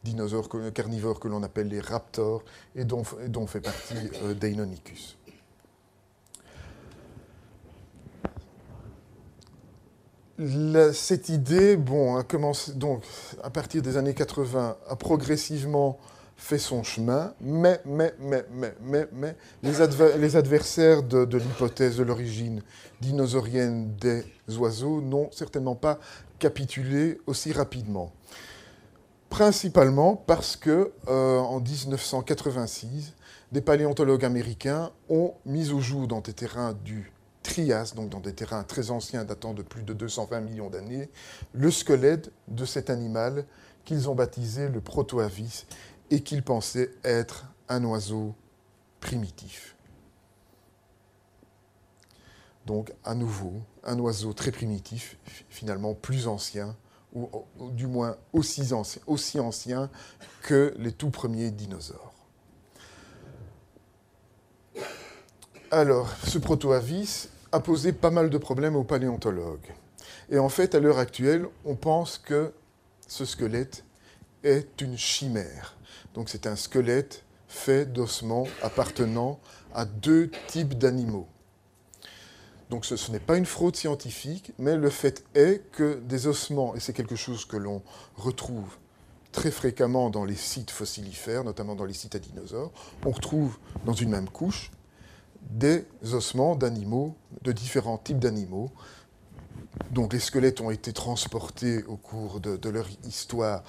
dinosaures carnivores que l'on appelle les raptors et dont, fait partie euh, Deinonychus. cette idée, bon, donc à partir des années 80, a progressivement fait son chemin, mais, les, adversaires de, l'hypothèse de l'origine dinosaurienne des oiseaux n'ont certainement pas capitulé aussi rapidement. Principalement parce que, euh, en 1986, des paléontologues américains ont mis au jour dans des terrains du Trias, donc dans des terrains très anciens datant de plus de 220 millions d'années, le squelette de cet animal qu'ils ont baptisé le protoavis et qu'ils pensaient être un oiseau primitif. Donc à nouveau, un oiseau très primitif, finalement plus ancien, ou, du moins aussi ancien, aussi que les tout premiers dinosaures. Alors, ce protoavis a posé pas mal de problèmes aux paléontologues. Et en fait, à l'heure actuelle, on pense que ce squelette est une chimère. Donc c'est un squelette fait d'ossements appartenant à deux types d'animaux. Donc ce, n'est pas une fraude scientifique, mais le fait est que des ossements, et c'est quelque chose que l'on retrouve très fréquemment dans les sites fossilifères, notamment dans les sites à dinosaures, on retrouve dans une même couche des ossements d'animaux, de différents types d'animaux. Donc les squelettes ont été transportés au cours de, leur histoire.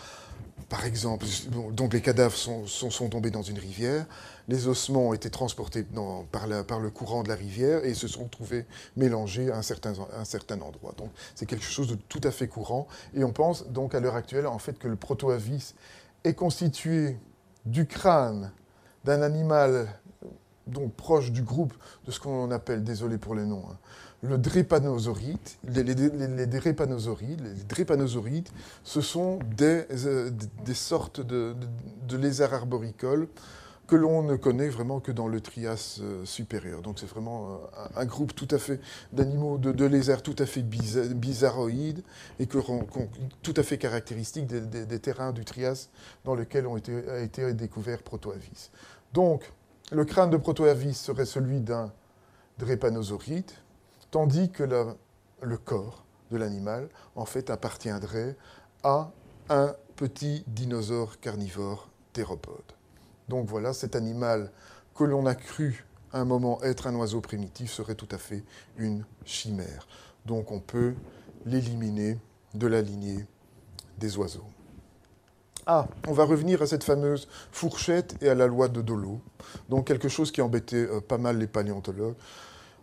Par exemple, donc les cadavres sont, tombés dans une rivière, les ossements ont été transportés par, le courant de la rivière et se sont trouvés mélangés à un certain, un certain endroit. Donc c'est quelque chose de tout à fait courant. Et on pense donc à l'heure actuelle en fait que le protoavis est constitué du crâne d'un animal donc proche du groupe de ce qu'on appelle, désolé pour les noms, hein, le drépanosauride. Les, les, les, drépanosaurides, ce sont des, euh, des sortes de, lézards arboricoles que l'on ne connaît vraiment que dans le Trias euh, supérieur. Donc c'est vraiment euh, un, groupe tout à fait d'animaux, de, lézards tout à fait bizarroïdes et que, tout à fait caractéristiques des, terrains du Trias dans lesquels ont été, a été découvert Protoavis. Donc, le crâne de Protoavis serait celui d'un drépanosauride, tandis que le corps de l'animal, en fait, appartiendrait à un petit dinosaure carnivore théropode. Donc voilà, cet animal que l'on a cru à un moment être un oiseau primitif serait tout à fait une chimère. Donc on peut l'éliminer de la lignée des oiseaux. Ah, on va revenir à cette fameuse fourchette et à la loi de Dolo. Donc quelque chose qui embêtait euh, pas mal les paléontologues,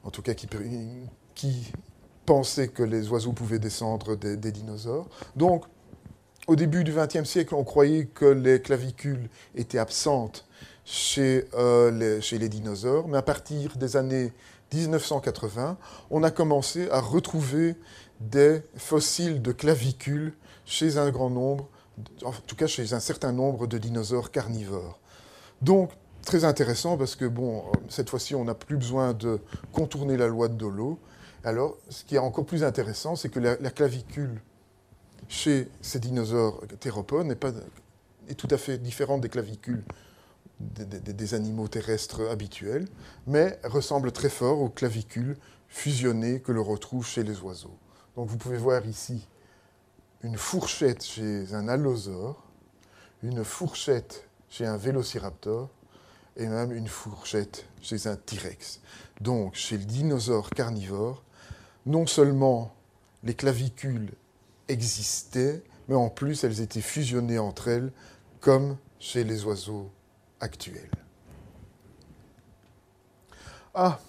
en tout cas qui, pensaient que les oiseaux pouvaient descendre des, dinosaures. Donc, au début du XXe siècle, on croyait que les clavicules étaient absentes chez, euh, les dinosaures, mais à partir des années 1980, on a commencé à retrouver des fossiles de clavicules chez un grand nombre en tout cas chez un certain nombre de dinosaures carnivores. Donc, très intéressant parce que, bon, cette fois-ci, on n'a plus besoin de contourner la loi de Dolo. Alors, ce qui est encore plus intéressant, c'est que la, clavicule chez ces dinosaures théropodes est tout à fait différente des clavicules des, animaux terrestres habituels, mais ressemble très fort aux clavicules fusionnées que l'on retrouve chez les oiseaux. Donc vous pouvez voir ici une fourchette chez un allosaure, une fourchette chez un vélociraptor et même une fourchette chez un T-rex. Donc chez le dinosaure carnivore, non seulement les clavicules existaient, mais en plus elles étaient fusionnées entre elles comme chez les oiseaux actuels. Ah,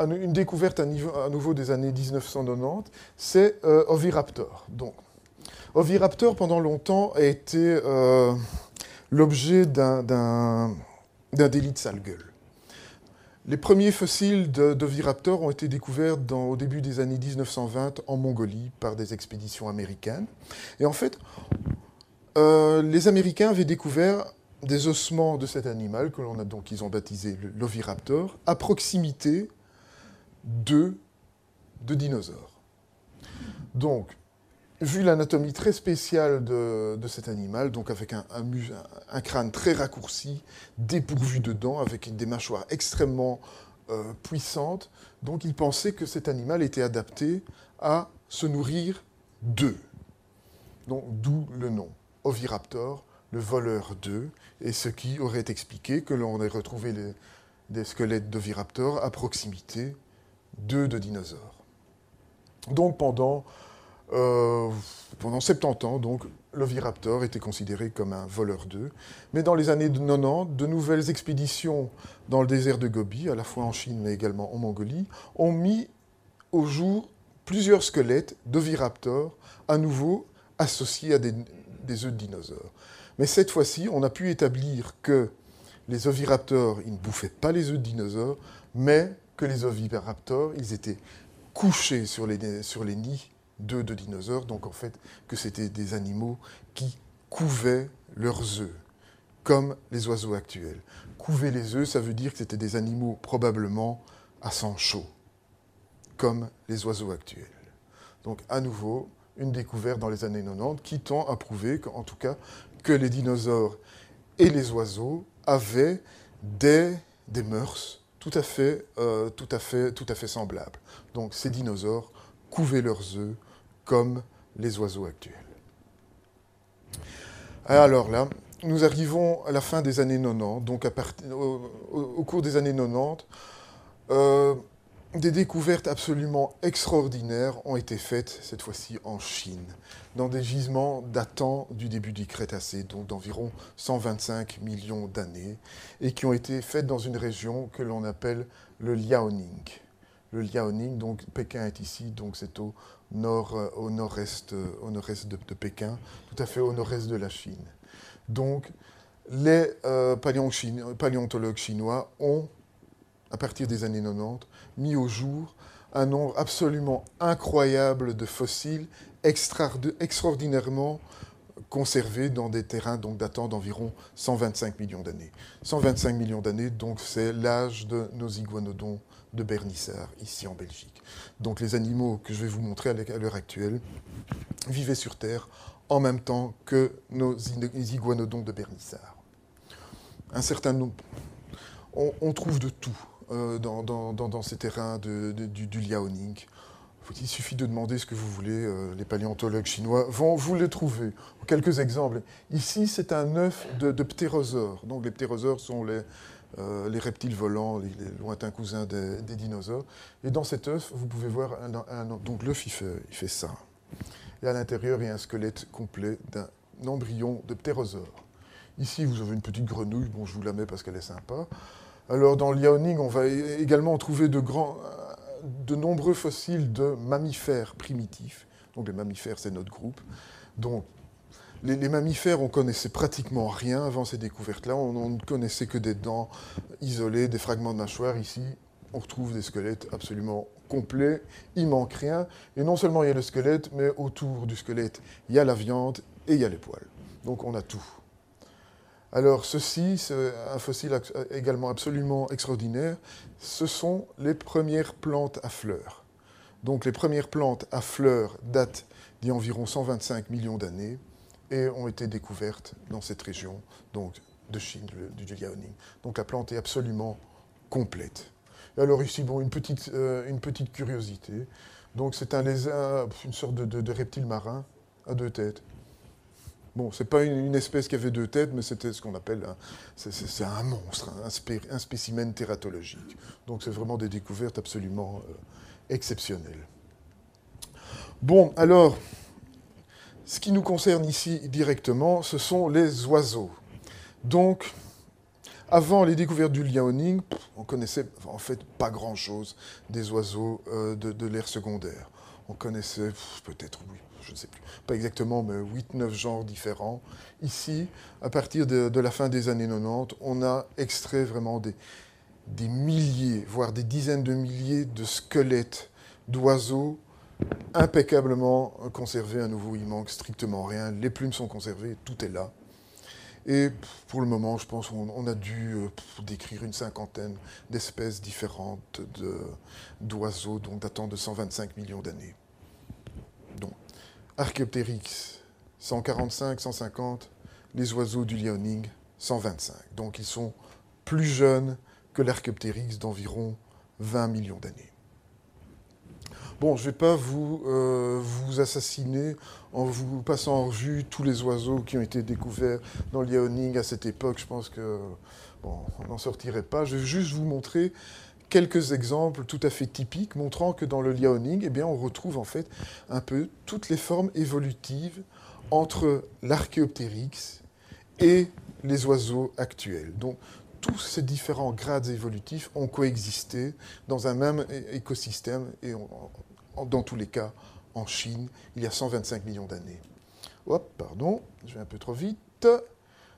une découverte à, nouveau des années 1990, c'est euh, Oviraptor. Donc, Oviraptor, pendant longtemps, a été euh, l'objet d'un délit de sale gueule. Les premiers fossiles d'Oviraptor ont été découverts au début des années 1920 en Mongolie par des expéditions américaines. Et en fait, euh, les Américains avaient découvert des ossements de cet animal que l'on a donc ils ont baptisé l'oviraptor à proximité de, de dinosaures. Donc, vu l'anatomie très spéciale de, cet animal, donc avec un, crâne très raccourci, dépourvu de dents, avec des mâchoires extrêmement euh, puissantes, donc ils pensaient que cet animal était adapté à se nourrir d'eux. Donc d'où le nom oviraptor, le voleur d'œufs, et ce qui aurait expliqué que l'on ait retrouvé des squelettes d'oviraptor à proximité d'œufs de dinosaures. Donc pendant, euh, pendant 70 ans, donc, l'oviraptor était considéré comme un voleur d'œufs. Mais dans les années 90, de nouvelles expéditions dans le désert de Gobi, à la fois en Chine mais également en Mongolie, ont mis au jour plusieurs squelettes d'oviraptor à nouveau associés à des, des œufs de dinosaures. Mais cette fois-ci, on a pu établir que les oviraptors, ils ne bouffaient pas les œufs de dinosaures, mais que les oviraptors, ils étaient couchés sur les, sur les nids d'œufs de dinosaures, donc en fait que c'était des animaux qui couvaient leurs œufs, comme les oiseaux actuels. Couver les œufs, ça veut dire que c'était des animaux probablement à sang chaud, comme les oiseaux actuels. Donc à nouveau, une découverte dans les années 90 qui tend à prouver qu'en tout cas que les dinosaures et les oiseaux avaient des, des mœurs tout à, fait, euh, tout à fait semblables. Donc ces dinosaures couvaient leurs œufs comme les oiseaux actuels. Alors là, nous arrivons à la fin des années 90, donc au, cours des années 90, des découvertes absolument extraordinaires ont été faites, cette fois-ci en Chine, dans des gisements datant du début du Crétacé, donc d'environ 125 millions d'années, et qui ont été faites dans une région que l'on appelle le Liaoning. Le Liaoning, donc Pékin est ici, donc c'est au nord, euh, au nord-est, euh, nord-est de, Pékin, tout à fait au nord-est de la Chine. Donc, les euh, paléontologues chinois ont à partir des années 90, mis au jour un nombre absolument incroyable de fossiles extraordinairement conservés dans des terrains donc datant d'environ 125 millions d'années. 125 millions d'années, donc c'est l'âge de nos iguanodons de Bernissart, ici en Belgique. Donc les animaux que je vais vous montrer à l'heure actuelle vivaient sur Terre en même temps que nos iguanodons de Bernissart. Un certain nombre... on trouve de tout. Euh, dans, ces terrains du, Liaoning. Il suffit de demander ce que vous voulez, euh, les paléontologues chinois vont vous le trouver. Quelques exemples. Ici, c'est un œuf de, ptérosaures. Donc les ptérosaures sont les, euh, les reptiles volants, les, lointains cousins des, dinosaures. Et dans cet œuf, vous pouvez voir, donc l'œuf, il fait, il ça. Et à l'intérieur, il y a un squelette complet d'un embryon de ptérosaure. Ici, vous avez une petite grenouille. Bon, je vous la mets parce qu'elle est sympa. Alors dans Liaoning, on va également trouver de, de nombreux fossiles de mammifères primitifs. Donc les mammifères, c'est notre groupe. Donc les, mammifères, on connaissait pratiquement rien avant ces découvertes-là. On, ne connaissait que des dents isolées, des fragments de mâchoire. Ici, on retrouve des squelettes absolument complets. Il manque rien. Et non seulement il y a le squelette, mais autour du squelette, il y a la viande et il y a les poils. Donc on a tout. Alors ceci, c'est un fossile également absolument extraordinaire, ce sont les premières plantes à fleurs. Donc les premières plantes à fleurs datent d'il y a environ 125 millions d'années et ont été découvertes dans cette région donc de Chine, du Liaoning. Donc la plante est absolument complète. Alors ici, bon, une petite, euh, une petite curiosité. Donc c'est un lézard, une sorte de, reptile marin à deux têtes. Bon, c'est pas une, espèce qui avait deux têtes, mais c'était ce qu'on appelle un, c'est, un monstre, un, spécimen tératologique. Donc c'est vraiment des découvertes absolument euh, exceptionnelles. Bon, alors, ce qui nous concerne ici directement, ce sont les oiseaux. Donc, avant les découvertes du Liaoning, on connaissait en fait pas grand-chose des oiseaux euh, de, l'ère secondaire. On connaissait peut-être, oui, je ne sais plus, pas exactement, mais 8-9 genres différents. Ici, à partir de, la fin des années 90, on a extrait vraiment des, des milliers, voire des dizaines de milliers de squelettes d'oiseaux impeccablement conservés. À nouveau, il manque strictement rien. Les plumes sont conservées, tout est là. Et pour le moment, je pense qu'on a dû euh, décrire une cinquantaine d'espèces différentes d'oiseaux, donc datant de 125 millions d'années. Donc, Archaeopteryx, 145, 150, les oiseaux du Liaoning, 125. Donc, ils sont plus jeunes que l'Archaeopteryx d'environ 20 millions d'années. Bon, je ne vais pas vous, euh, vous assassiner en vous passant en revue tous les oiseaux qui ont été découverts dans Liaoning à cette époque. Je pense que bon, on n'en sortirait pas. Je vais juste vous montrer quelques exemples tout à fait typiques montrant que dans le Liaoning, eh bien, on retrouve en fait un peu toutes les formes évolutives entre l'Archéoptéryx et les oiseaux actuels. Donc, tous ces différents grades évolutifs ont coexisté dans un même écosystème et dans tous les cas en Chine il y a 125 millions d'années. Hop, pardon, je vais un peu trop vite.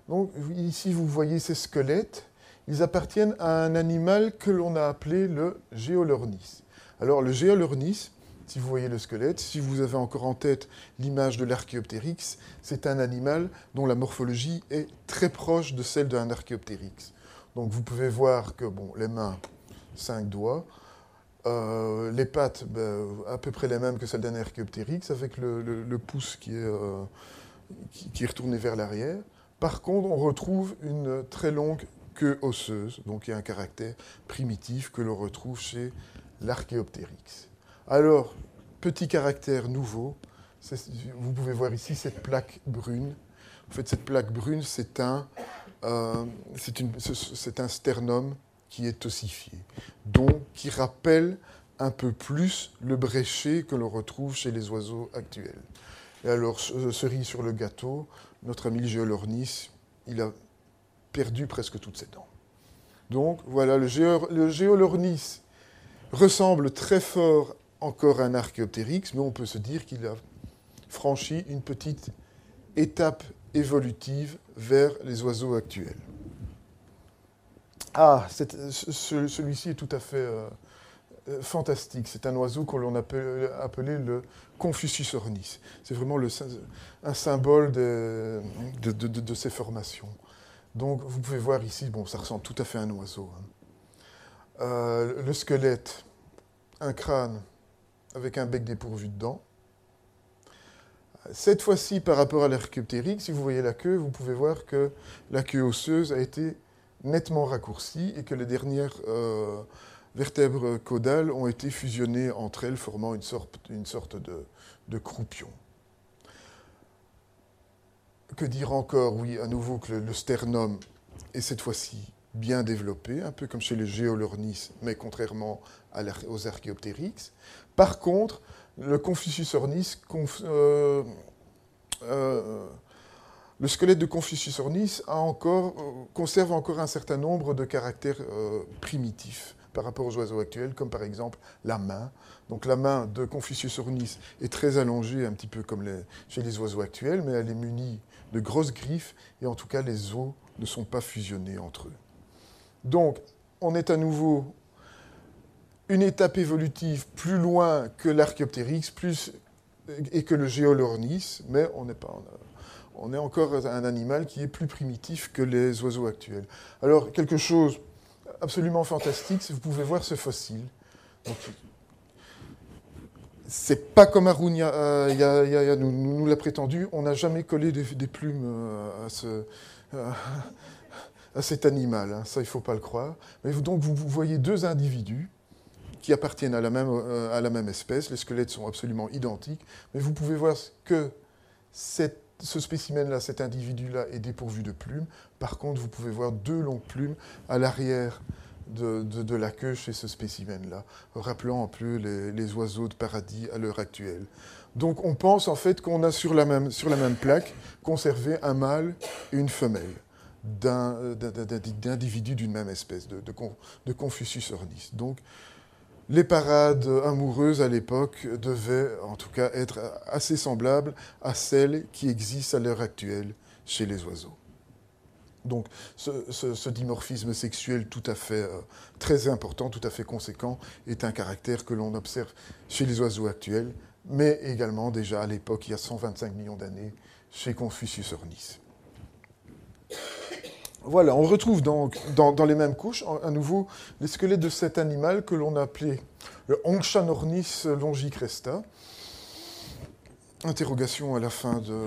Donc ici vous voyez ces squelettes. Ils appartiennent à un animal que l'on a appelé le Géolornis. Alors le Géolornis, si vous voyez le squelette, si vous avez encore en tête l'image de l'Archéoptéryx, c'est un animal dont la morphologie est très proche de celle d'un Archéoptéryx. Donc vous pouvez voir que bon, les mains, cinq doigts, euh, les pattes, ben, à peu près les mêmes que celles d'un Archéoptéryx, avec le, pouce qui est, euh, qui, est, retourné vers l'arrière. Par contre, on retrouve une très longue queue osseuse, donc il y a un caractère primitif que l'on retrouve chez l'Archéoptéryx. Alors, petit caractère nouveau, vous pouvez voir ici cette plaque brune. En fait, cette plaque brune, c'est un, euh, c'est un sternum qui est ossifié, donc qui rappelle un peu plus le bréchet que l'on retrouve chez les oiseaux actuels. Et alors, cerise sur le gâteau, notre ami le géolornis, il a perdu presque toutes ses dents. Donc voilà, le, géolornis ressemble très fort encore à un archéoptéryx, mais on peut se dire qu'il a franchi une petite étape évolutive vers les oiseaux actuels. Ah, celui-ci est tout à fait euh, euh, fantastique. C'est un oiseau qu'on a appelé, le Confucius ornis. C'est vraiment un symbole de, ces formations. Donc vous pouvez voir ici, bon, ça ressemble tout à fait à un oiseau. Hein. Euh, le squelette, un crâne avec un bec dépourvu de dents. Cette fois-ci, par rapport à l'archéoptéryx, si vous voyez la queue, vous pouvez voir que la queue osseuse a été nettement raccourcie et que les dernières euh, vertèbres caudales ont été fusionnées entre elles, formant une sorte, de, croupion. Que dire encore Oui, à nouveau que le, sternum est cette fois-ci bien développé, un peu comme chez les géolornis, mais contrairement aux archéoptéryx. Par contre, le Confucius ornis euh, euh, le squelette de Confucius ornis euh, conserve encore un certain nombre de caractères primitifs par rapport aux oiseaux actuels, comme par exemple la main. Donc la main de Confucius ornis est très allongée, un petit peu comme chez les oiseaux actuels, mais elle est munie de grosses griffes, et en tout cas les os ne sont pas fusionnés entre eux. Donc on est à nouveau une étape évolutive plus loin que l'Archéoptéryx plus, et que le Géolornis, mais on n'est pas, on est encore un animal qui est plus primitif que les oiseaux actuels. Alors, quelque chose absolument fantastique, c'est vous pouvez voir ce fossile. C'est pas comme Haroun euh, nous, l'a prétendu, on n'a jamais collé des, plumes euh, à, ce, à, cet animal, hein. ça il ne faut pas le croire. Mais donc vous, voyez deux individus qui appartiennent à la, même, euh, à la même espèce, les squelettes sont absolument identiques, mais vous pouvez voir que cette ce spécimen-là, cet individu-là, est dépourvu de plumes. Par contre, vous pouvez voir deux longues plumes à l'arrière de, la queue chez ce spécimen-là, rappelant un peu les, oiseaux de paradis à l'heure actuelle. Donc on pense en fait qu'on a sur la, même, sur la même plaque conservé un mâle et une femelle d'individus d'une même espèce, de, de, Confucius ornis. Donc les parades amoureuses à l'époque devaient en tout cas être assez semblables à celles qui existent à l'heure actuelle chez les oiseaux. Donc ce, dimorphisme sexuel tout à fait euh, très important, tout à fait conséquent, est un caractère que l'on observe chez les oiseaux actuels, mais également déjà à l'époque, il y a 125 millions d'années, chez Confucius ornis. Voilà, on retrouve donc dans, les mêmes couches, à nouveau, les squelettes de cet animal que l'on appelait le Onchanornis longicresta. Interrogation à la fin de,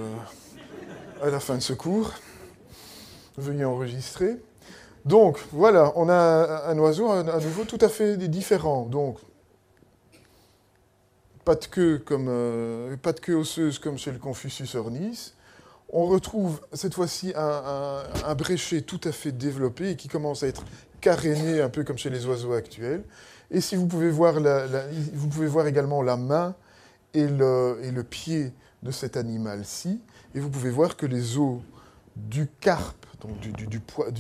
à la fin ce cours. Veuillez enregistrer. Donc, voilà, on a un oiseau à nouveau tout à fait différent. Donc, pas de queue, comme, euh, pas de queue osseuse comme chez le Confucius ornis, on retrouve cette fois-ci un, un, bréchet tout à fait développé et qui commence à être caréné un peu comme chez les oiseaux actuels. Et si vous pouvez voir, vous pouvez voir également la main et le, pied de cet animal-ci, et vous pouvez voir que les os du carpe, donc du, du,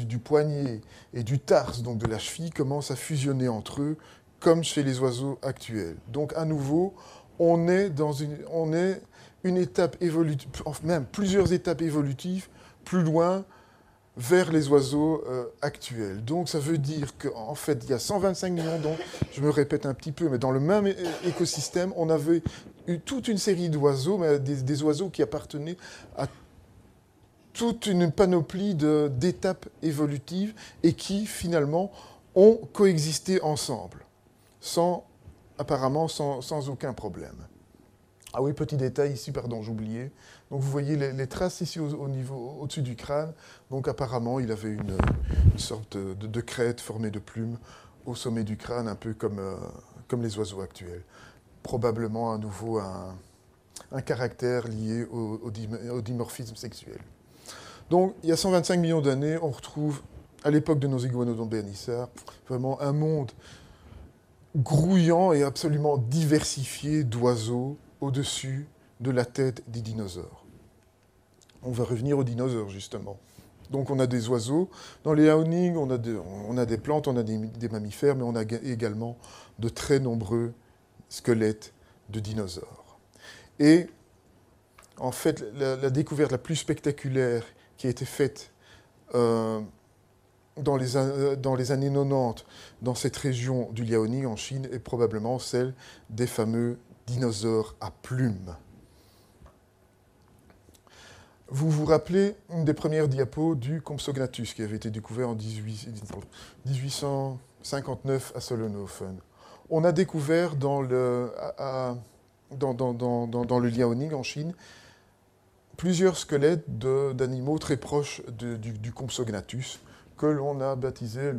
du, poignet, et du tarse, donc de la cheville, commencent à fusionner entre eux, comme chez les oiseaux actuels. Donc à nouveau, on est dans une, on est une étape évolutive, même plusieurs étapes évolutives plus loin vers les oiseaux euh, actuels. Donc ça veut dire qu'en fait, il y a 125 millions d'ans, je me répète un petit peu, mais dans le même écosystème, on avait eu toute une série d'oiseaux, des, oiseaux qui appartenaient à toute une panoplie d'étapes évolutives et qui finalement ont coexisté ensemble, sans, apparemment sans aucun problème. Ah oui, petit détail ici, pardon, j'oubliais. Donc vous voyez les, traces ici au, niveau, au-dessus du crâne. Donc apparemment, il avait une, sorte de, crête formée de plumes au sommet du crâne, un peu comme, euh, les oiseaux actuels. Probablement à nouveau un, caractère lié au, dimorphisme sexuel. Donc il y a 125 millions d'années, on retrouve, à l'époque de nos iguanodons bernissards, vraiment un monde grouillant et absolument diversifié d'oiseaux au-dessus de la tête des dinosaures. On va revenir aux dinosaures, justement. Donc on a des oiseaux. Dans les Haoning, on, a des plantes, on a des, mammifères, mais on a également de très nombreux squelettes de dinosaures. Et en fait, la, découverte la plus spectaculaire qui a été faite euh, dans, les, dans, les, années 90 dans cette région du Liaoning en Chine est probablement celle des fameux dinosaures à plumes. Vous vous rappelez une des premières diapos du Compsognathus qui avait été découvert en 1859 à Solnhofen. On a découvert dans le, Liaoning en Chine plusieurs squelettes d'animaux très proches du, du, Compsognathus que l'on a baptisé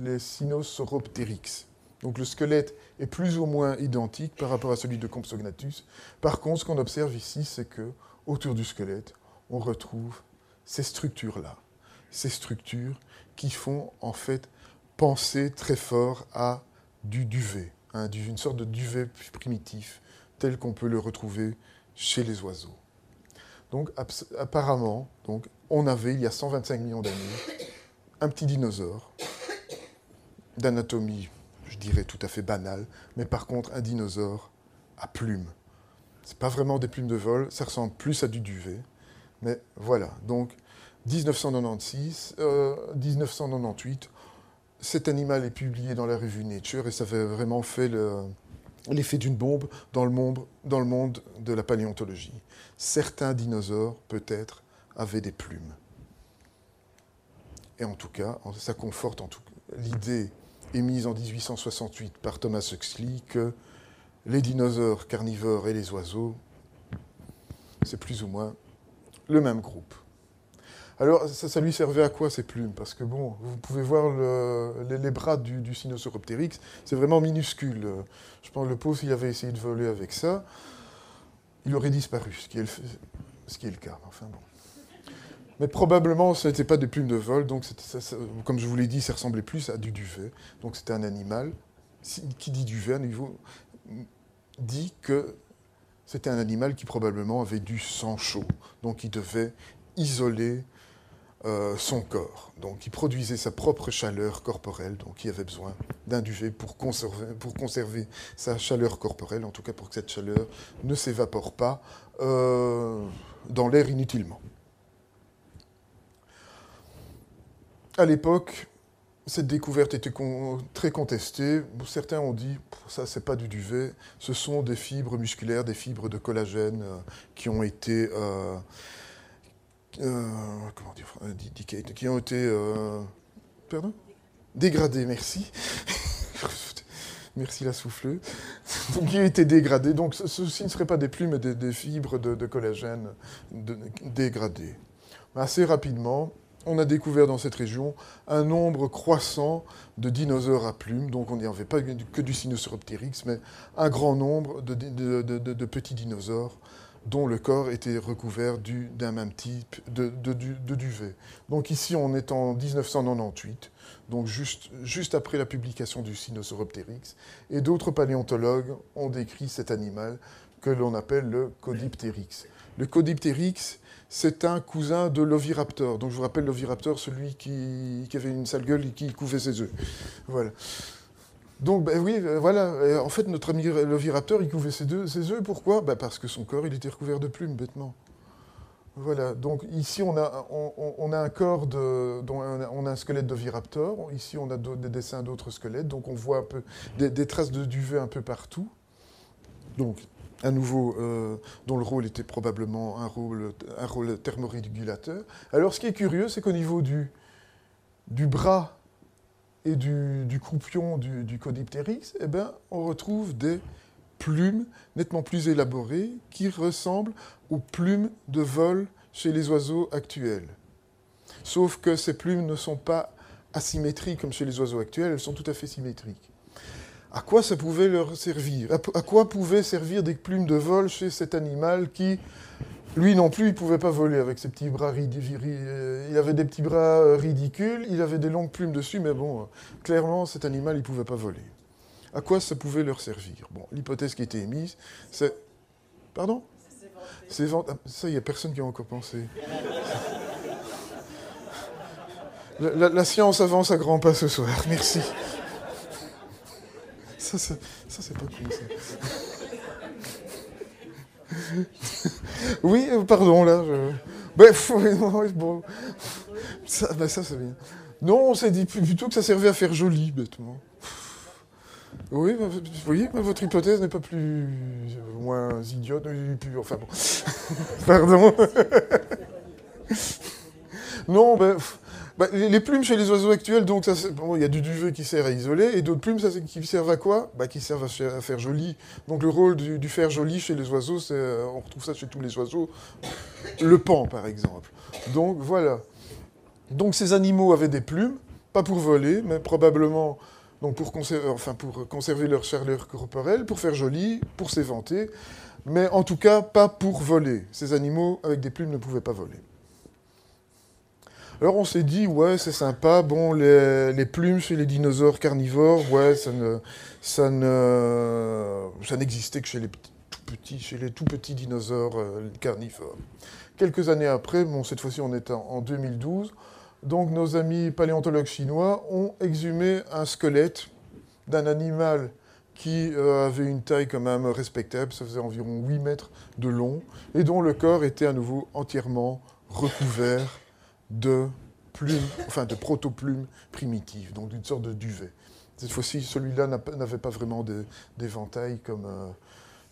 les Sinosauropteryx. Donc le squelette est plus ou moins identique par rapport à celui de Compsognathus. Par contre, ce qu'on observe ici, c'est que autour du squelette, on retrouve ces structures-là, ces structures qui font en fait penser très fort à du duvet, hein, une sorte de duvet primitif, tel qu'on peut le retrouver chez les oiseaux. Donc apparemment, on avait, il y a 125 millions d'années, un petit dinosaure d'anatomie dirais tout à fait banal, mais par contre un dinosaure à plumes. Ce n'est pas vraiment des plumes de vol, ça ressemble plus à du duvet. Mais voilà, donc 1996, 1998, euh, cet animal est publié dans la revue Nature et ça fait vraiment fait l'effet d'une bombe dans le, monde, dans le monde de la paléontologie. Certains dinosaures, peut-être, avaient des plumes. Et en tout cas, ça conforte l'idée émise en 1868 par Thomas Huxley que les dinosaures carnivores et les oiseaux, c'est plus ou moins le même groupe. Alors, ça, lui servait à quoi ces plumes? Parce que bon, vous pouvez voir les, bras du, du c'est vraiment minuscule. Je pense que le pauvre, s'il avait essayé de voler avec ça, il aurait disparu, ce qui est le, ce qui est le cas. Enfin bon. Mais probablement, ce n'était pas des plumes de vol, donc comme je vous l'ai dit, ça ressemblait plus à du duvet. Donc c'était un animal. Qui dit duvet à niveau dit que c'était un animal qui probablement avait du sang chaud, donc il devait isoler euh, son corps. Donc il produisait sa propre chaleur corporelle, donc il avait besoin d'un duvet pour conserver, pour conserver sa chaleur corporelle, en tout cas pour que cette chaleur ne s'évapore pas euh, dans l'air inutilement. À l'époque, cette découverte était très contestée. Certains ont dit ça, c'est pas du duvet, ce sont des fibres musculaires, des fibres de collagène euh, qui ont été euh, euh, comment dire, qui ont été pardon? Dégradées. Merci. Merci la souffleuse. Donc, qui ont été dégradées. Donc, ceci ne serait pas des plumes, mais des, fibres de, collagène dégradées. Assez rapidement, on a découvert dans cette région un nombre croissant de dinosaures à plumes. Donc on n'y avait pas que du Sinosauropteryx, mais un grand nombre de, petits dinosaures dont le corps était recouvert d'un même type de, duvet. Donc ici, on est en 1998, donc juste, juste après la publication du Sinosauropteryx, et d'autres paléontologues ont décrit cet animal que l'on appelle le Codipteryx. Le Codipteryx c'est un cousin de l'oviraptor. Donc je vous rappelle l'oviraptor, celui qui, avait une sale gueule et qui couvait ses œufs. Voilà. Donc ben oui, euh, voilà. en fait, notre ami l'oviraptor, il couvait ses, œufs. Pourquoi? Ben, Parce que son corps, il était recouvert de plumes, bêtement. Voilà. Donc ici, on a, on, a un corps de, on a un squelette d'oviraptor. Ici, on a des dessins d'autres squelettes. Donc on voit un peu des, des traces de duvet un peu partout. Donc à nouveau, euh, dont le rôle était probablement un rôle, thermorégulateur. Alors, ce qui est curieux, c'est qu'au niveau du, bras et du, croupion du, du eh ben, on retrouve des plumes nettement plus élaborées qui ressemblent aux plumes de vol chez les oiseaux actuels. Sauf que ces plumes ne sont pas asymétriques comme chez les oiseaux actuels, elles sont tout à fait symétriques à quoi ça pouvait leur servir? À, quoi pouvaient servir des plumes de vol chez cet animal qui, lui non plus, il ne pouvait pas voler avec ses petits bras ridicules. Il avait des petits bras euh, ridicules, il avait des longues plumes dessus, mais bon, euh, clairement, cet animal, il pouvait pas voler. À quoi ça pouvait leur servir? Bon, l'hypothèse qui été émise, c'est... Pardon? C'est ah, Ça, il n'y a personne qui a encore pensé. La science avance à grands pas ce soir. Merci. Ça, c'est pas cool, ça. oui, euh, pardon, là. Je... Bref, bon. Ça, ben ça c'est bien. Non, on s'est dit plutôt que ça servait à faire joli, bêtement. Oui, vous voyez, votre hypothèse n'est pas plus euh, moins idiote, plus, enfin bon. Pardon. non, ben, bah, les plumes chez les oiseaux actuels, donc il y a du duvet qui sert à isoler, et d'autres plumes ça, qui servent à quoi? Bah, Qui servent à, faire joli. Donc le rôle du, faire joli chez les oiseaux, euh, on retrouve ça chez tous les oiseaux. Le pan, par exemple. Donc voilà. Donc ces animaux avaient des plumes, pas pour voler, mais probablement donc pour, conserver, enfin, pour conserver leur chaleur corporelle, pour faire joli, pour s'éventer, mais en tout cas pas pour voler. Ces animaux avec des plumes ne pouvaient pas voler. Alors on s'est dit, ouais, c'est sympa, bon, les, plumes chez les dinosaures carnivores, ouais, ça ne, ça ne, ça n'existait que chez les tout petits, chez les tout petits dinosaures euh, carnivores. Quelques années après, cette fois-ci on est en, 2012, donc nos amis paléontologues chinois ont exhumé un squelette d'un animal qui euh, avait une taille quand même respectable, ça faisait environ 8 mètres de long, et dont le corps était à nouveau entièrement recouvert de plumes, enfin de proto-plumes primitives, donc d'une sorte de duvet. Cette fois-ci, celui-là n'avait pas vraiment d'éventail comme, euh,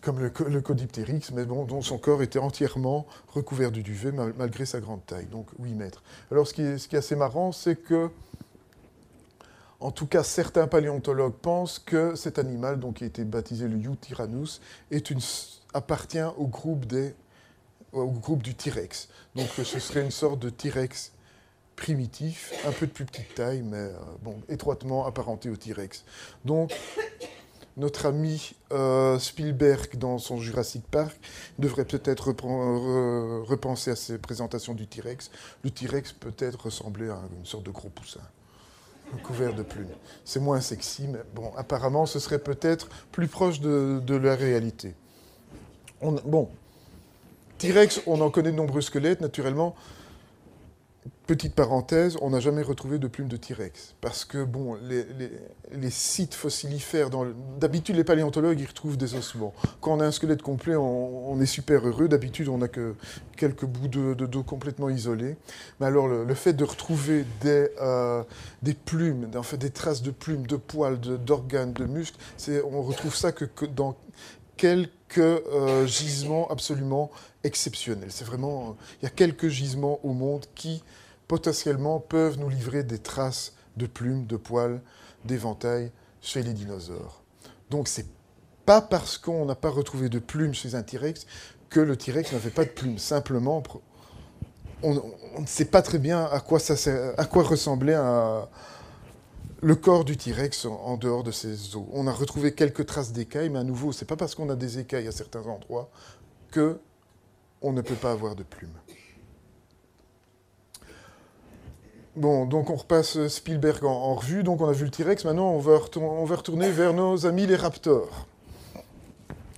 comme le, le Codiptérix, mais bon, dont son corps était entièrement recouvert de duvet malgré sa grande taille, donc 8 mètres. Alors ce qui est, ce qui est assez marrant, c'est que, en tout cas, certains paléontologues pensent que cet animal, donc, qui a été baptisé le Eutyrannus, appartient au groupe, des, au groupe du T-Rex. Donc ce serait une sorte de T-Rex primitif, un peu de plus petite taille, mais euh, bon, étroitement apparenté au T-Rex. Donc, notre ami euh, Spielberg, dans son Jurassic Park, devrait peut-être repenser à ses présentations du T-Rex. Le T-Rex peut-être ressembler à une sorte de gros poussin, couvert de plumes. C'est moins sexy, mais bon, apparemment, ce serait peut-être plus proche de, la réalité. bon, T-Rex, on en connaît de nombreux squelettes, naturellement. Petite parenthèse, on n'a jamais retrouvé de plumes de T-Rex. Parce que, bon, les, sites fossilifères, d'habitude, les paléontologues, ils retrouvent des ossements. Quand on a un squelette complet, on, est super heureux. D'habitude, on n'a que quelques bouts de, dos complètement isolés. Mais alors, le, fait de retrouver des, euh, des plumes, en fait, des traces de plumes, de poils, d'organes, de, muscles, on retrouve ça que, dans quelques euh, gisements absolument exceptionnels. C'est vraiment, il y a quelques gisements au monde qui potentiellement peuvent nous livrer des traces de plumes, de poils, d'éventails chez les dinosaures. Donc c'est pas parce qu'on n'a pas retrouvé de plumes chez un T-Rex que le T-Rex n'avait pas de plumes. Simplement, on, ne sait pas très bien à quoi, ça à ressemblait le corps du T-Rex en, dehors de ses os. On a retrouvé quelques traces d'écailles, mais à nouveau, c'est pas parce qu'on a des écailles à certains endroits que on ne peut pas avoir de plumes. Bon, donc on repasse Spielberg en, revue. Donc on a vu le T-Rex. Maintenant, on va, retourner vers nos amis les raptors.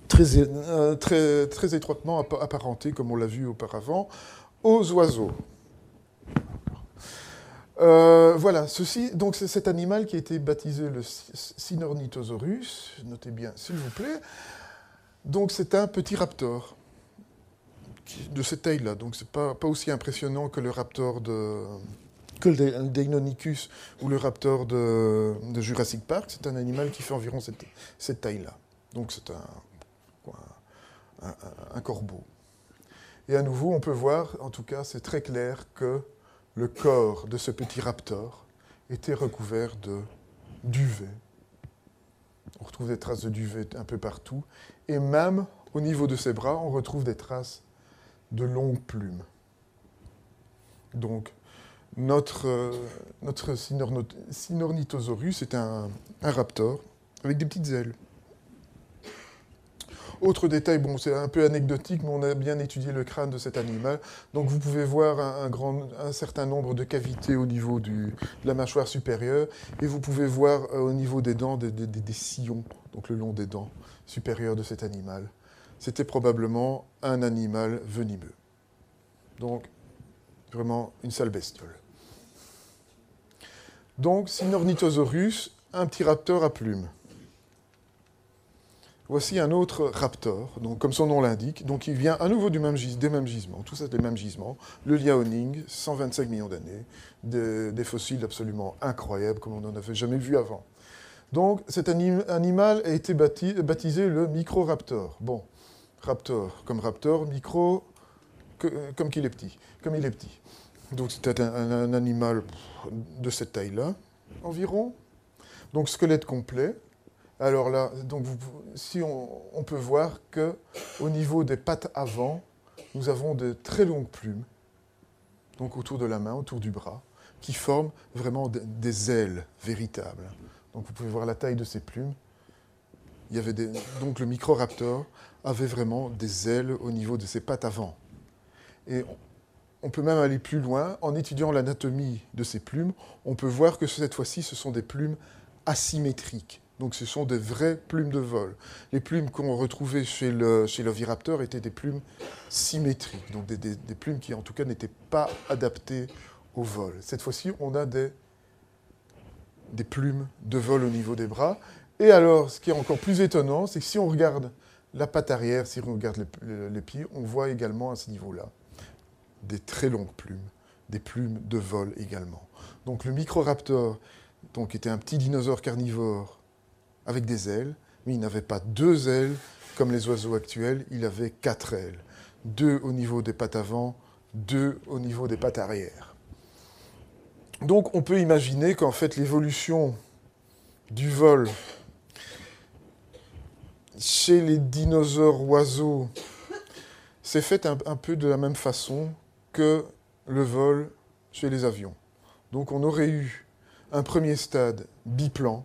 Très, euh, étroitement apparentés, comme on l'a vu auparavant, aux oiseaux. Euh, voilà, ceci, donc c'est cet animal qui a été baptisé le Sinornithosaurus, notez bien s'il vous plaît. Donc c'est un petit raptor de cette taille-là, donc c'est pas, pas aussi impressionnant que le raptor de, que le Deinonychus ou le raptor de, Jurassic Park, c'est un animal qui fait environ cette, taille-là. Donc c'est un, un, corbeau. Et à nouveau, on peut voir, en tout cas, c'est très clair que le corps de ce petit raptor était recouvert de duvet. On retrouve des traces de duvet un peu partout. Et même au niveau de ses bras, on retrouve des traces de longues plumes. Donc, notre, euh, notre Sinornithosaurus est un, raptor avec des petites ailes. Autre détail, bon, c'est un peu anecdotique, mais on a bien étudié le crâne de cet animal. Donc vous pouvez voir un, grand, un certain nombre de cavités au niveau de la mâchoire supérieure, et vous pouvez voir euh, au niveau des dents des, des, sillons, donc le long des dents supérieures de cet animal. C'était probablement un animal venimeux. Donc vraiment une sale bestiole. Donc, Sinornithosaurus, un petit raptor à plumes. Voici un autre raptor, comme son nom l'indique, donc il vient à nouveau du même des mêmes gisements, tout ça des mêmes gisements, le Liaoning, 125 millions d'années, des, fossiles absolument incroyables comme on n'en avait jamais vu avant. Donc cet animal a été baptisé le Microraptor. Bon, raptor comme raptor, micro comme qu'il est petit, comme il est petit. Donc c'était un, animal de cette taille-là, environ. Donc squelette complet. Alors là, donc si on, peut voir que au niveau des pattes avant, nous avons de très longues plumes, donc autour de la main, autour du bras, qui forment vraiment des ailes véritables. Donc vous pouvez voir la taille de ces plumes. Il y avait donc le Microraptor avait vraiment des ailes au niveau de ses pattes avant. Et on peut même aller plus loin. En étudiant l'anatomie de ces plumes, on peut voir que cette fois-ci, ce sont des plumes asymétriques. Donc ce sont des vraies plumes de vol. Les plumes qu'on retrouvait chez l'oviraptor étaient des plumes symétriques, donc des, plumes qui en tout cas n'étaient pas adaptées au vol. Cette fois-ci, on a des, des plumes de vol au niveau des bras. Et alors, ce qui est encore plus étonnant, c'est que si on regarde la patte arrière, si on regarde les pieds, on voit également à ce niveau-là des très longues plumes, des plumes de vol également. Donc le Microraptor donc, était un petit dinosaure carnivore avec des ailes, mais il n'avait pas deux ailes comme les oiseaux actuels, il avait quatre ailes. Deux au niveau des pattes avant, deux au niveau des pattes arrière. Donc on peut imaginer qu'en fait l'évolution du vol chez les dinosaures oiseaux s'est faite un, peu de la même façon que le vol chez les avions. Donc on aurait eu un premier stade biplan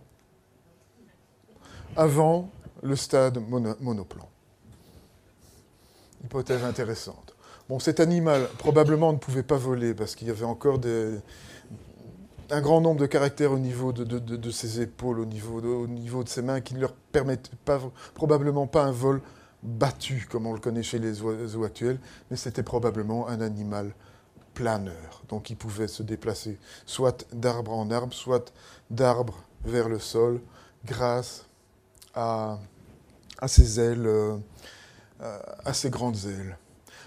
avant le stade monoplan. Hypothèse intéressante. Bon, cet animal probablement ne pouvait pas voler parce qu'il y avait encore un grand nombre de caractères au niveau de, ses épaules, au niveau, au niveau, de ses mains, qui ne leur permettent probablement pas un vol battu comme on le connaît chez les oiseaux actuels, mais c'était probablement un animal planeur. Donc il pouvait se déplacer soit d'arbre en arbre, soit d'arbre vers le sol, grâce à, ses ailes, euh, à ses grandes ailes.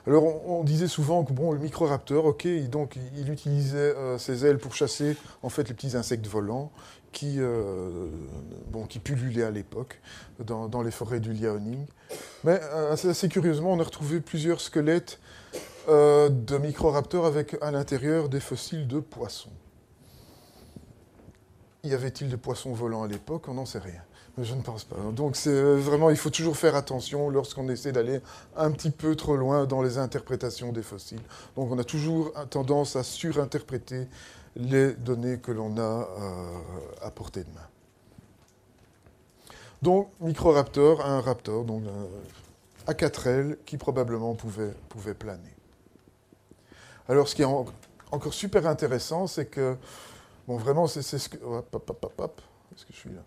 Alors on, disait souvent que bon, le microraptor, ok, donc il utilisait euh, ses ailes pour chasser en fait les petits insectes volants qui, euh, pullulaient à l'époque dans, les forêts du Liaoning. Mais assez, curieusement, on a retrouvé plusieurs squelettes de microraptors avec à l'intérieur des fossiles de poissons. Y avait-il des poissons volants à l'époque? On n'en sait rien. Je ne pense pas. Donc c'est euh, vraiment, il faut toujours faire attention lorsqu'on essaie d'aller un petit peu trop loin dans les interprétations des fossiles. Donc on a toujours tendance à surinterpréter les données que l'on a euh, à portée de main. Donc Microraptor, un raptor, donc à quatre ailes, qui probablement pouvait planer. Alors ce qui est encore super intéressant, c'est que, bon vraiment, c'est ce que... Hop, hop, hop, hop, Est-ce que je suis là?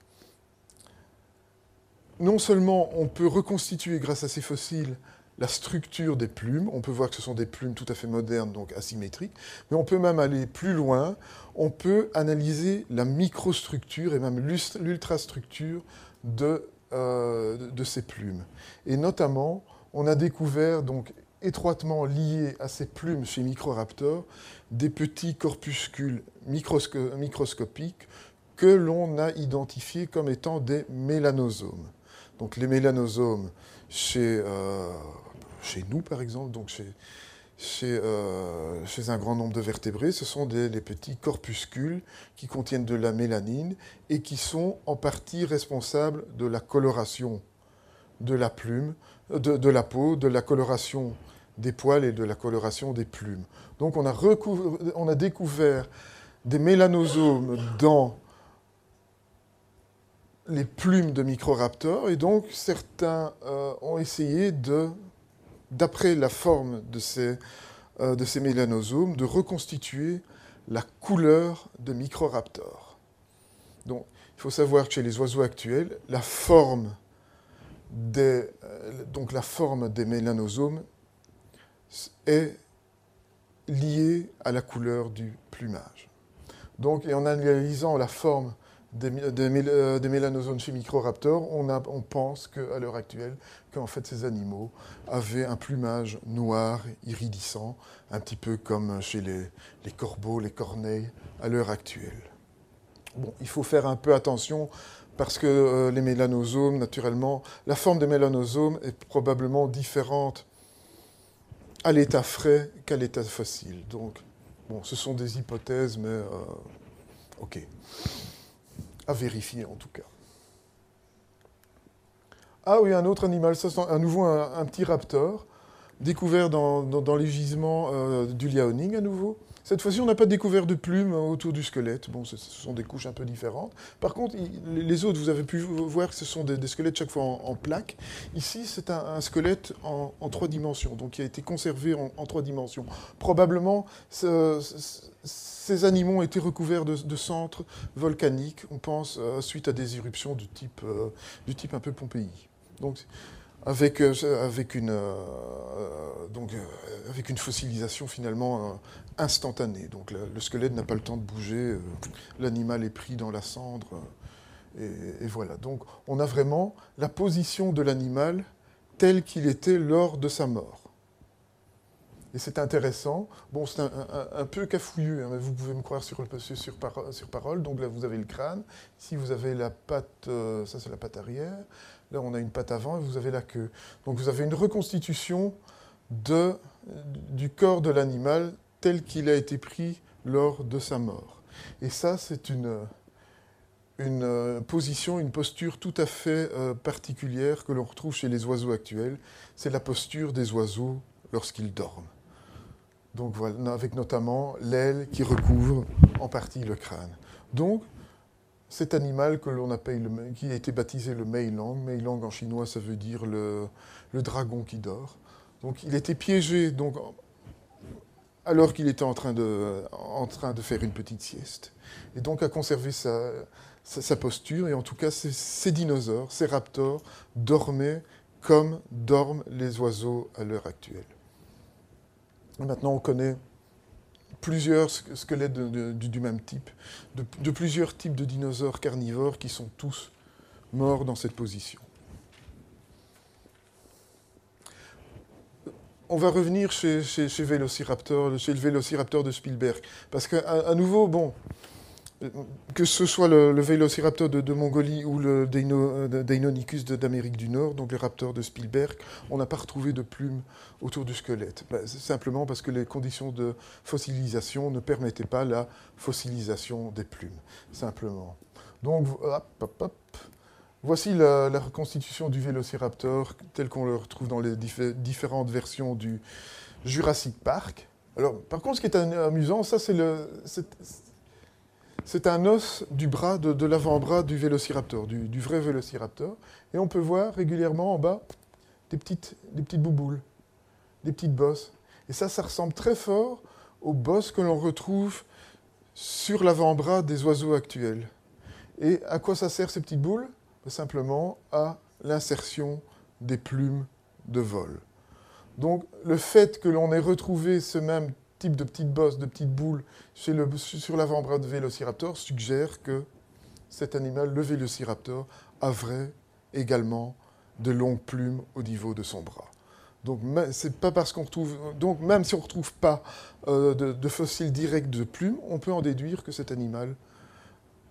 Non seulement on peut reconstituer grâce à ces fossiles la structure des plumes, on peut voir que ce sont des plumes tout à fait modernes, donc asymétriques, mais on peut même aller plus loin, on peut analyser la microstructure et même l'ultrastructure de, euh, de ces plumes. Et notamment, on a découvert, donc étroitement liés à ces plumes chez Microraptor, des petits corpuscules microscopiques que l'on a identifiés comme étant des mélanosomes. Donc les mélanosomes chez, euh, chez nous, par exemple, donc euh, chez, un grand nombre de vertébrés, ce sont des, petits corpuscules qui contiennent de la mélanine et qui sont en partie responsables de la coloration de la plume, de, la peau, de la coloration des poils et de la coloration des plumes. Donc on a découvert des mélanosomes dans les plumes de Microraptor, et donc certains euh, ont essayé d'après la forme de ces, euh, de ces mélanosomes, de reconstituer la couleur de Microraptor. Donc, il faut savoir que chez les oiseaux actuels, la forme des, euh, mélanosomes est liée à la couleur du plumage. Donc, en analysant la forme euh, des, mélanosomes chez Microraptor, on, pense qu'à l'heure actuelle, qu'en fait ces animaux avaient un plumage noir, iridissant, un petit peu comme chez les, corbeaux, les corneilles à l'heure actuelle. Il faut faire un peu attention parce que euh, les mélanosomes, naturellement, la forme des mélanosomes est probablement différente à l'état frais qu'à l'état fossile. Donc, ce sont des hypothèses, mais euh, ok à vérifier en tout cas. Ah oui, un autre animal, ça, à nouveau un, petit raptor, découvert dans, les gisements euh, du Liaoning à nouveau. Cette fois-ci, on n'a pas découvert de plumes autour du squelette. Bon, ce, sont des couches un peu différentes. Par contre, les autres, vous avez pu voir que ce sont des, squelettes chaque fois en, plaques. Ici, c'est un, squelette en, trois dimensions, donc qui a été conservé en, trois dimensions. Probablement, ces animaux ont été recouverts de, centres volcaniques, on pense, euh, suite à des éruptions du type, euh, du type un peu Pompéi. Donc, avec, euh, avec, une, donc, avec une fossilisation finalement instantanée. Donc le squelette n'a pas le temps de bouger, l'animal est pris dans la cendre, et, voilà. Donc on a vraiment la position de l'animal telle qu'il était lors de sa mort. Et c'est intéressant. Bon, c'est un, peu cafouilleux, hein, mais vous pouvez me croire sur, sur, sur, parole. Donc là, vous avez le crâne. Ici, vous avez la patte, euh, ça c'est la patte arrière. Là, on a une patte avant et vous avez la queue. Donc vous avez une reconstitution de, du corps de l'animal tel qu'il a été pris lors de sa mort. Et ça, c'est une, une euh, position, une posture tout à fait euh, particulière que l'on retrouve chez les oiseaux actuels. C'est la posture des oiseaux lorsqu'ils dorment. Donc avec notamment l'aile qui recouvre en partie le crâne. Donc, cet animal que l'on appelle, qui a été baptisé le Meilang, Meilang en chinois ça veut dire le, le dragon qui dort. Donc il était piégé donc, alors qu'il était en train, de, faire une petite sieste. Et donc a conservé sa, posture, et en tout cas ces dinosaures, ces raptors, dormaient comme dorment les oiseaux à l'heure actuelle. Maintenant, on connaît plusieurs squelettes du même type, de, plusieurs types de dinosaures carnivores qui sont tous morts dans cette position. On va revenir chez, chez, chez le Vélociraptor de Spielberg, parce qu'à nouveau, bon, que ce soit le, Vélociraptor de, Mongolie ou le Deinonychus d'Amérique du Nord, donc les raptors de Spielberg, on n'a pas retrouvé de plumes autour du squelette. Ben, simplement parce que les conditions de fossilisation ne permettaient pas la fossilisation des plumes, simplement. Donc, Voici la, reconstitution du Vélociraptor tel qu'on le retrouve dans les différentes versions du Jurassic Park. Alors, par contre, ce qui est amusant, ça, c'est un os de, l'avant-bras du vélociraptor, du, vrai vélociraptor. Et on peut voir régulièrement en bas des petites, des bouboules, des petites bosses. Et ça, ça ressemble très fort aux bosses que l'on retrouve sur l'avant-bras des oiseaux actuels. Et à quoi ça sert ces petites boules? Simplement à l'insertion des plumes de vol. Donc le fait que l'on ait retrouvé ce même type de petites bosses, de petites boules sur l'avant-bras de Vélociraptor suggère que cet animal, le Vélociraptor, avait également de longues plumes au niveau de son bras. Donc, même si on ne retrouve pas euh, de, fossiles directs de plumes, on peut en déduire que cet animal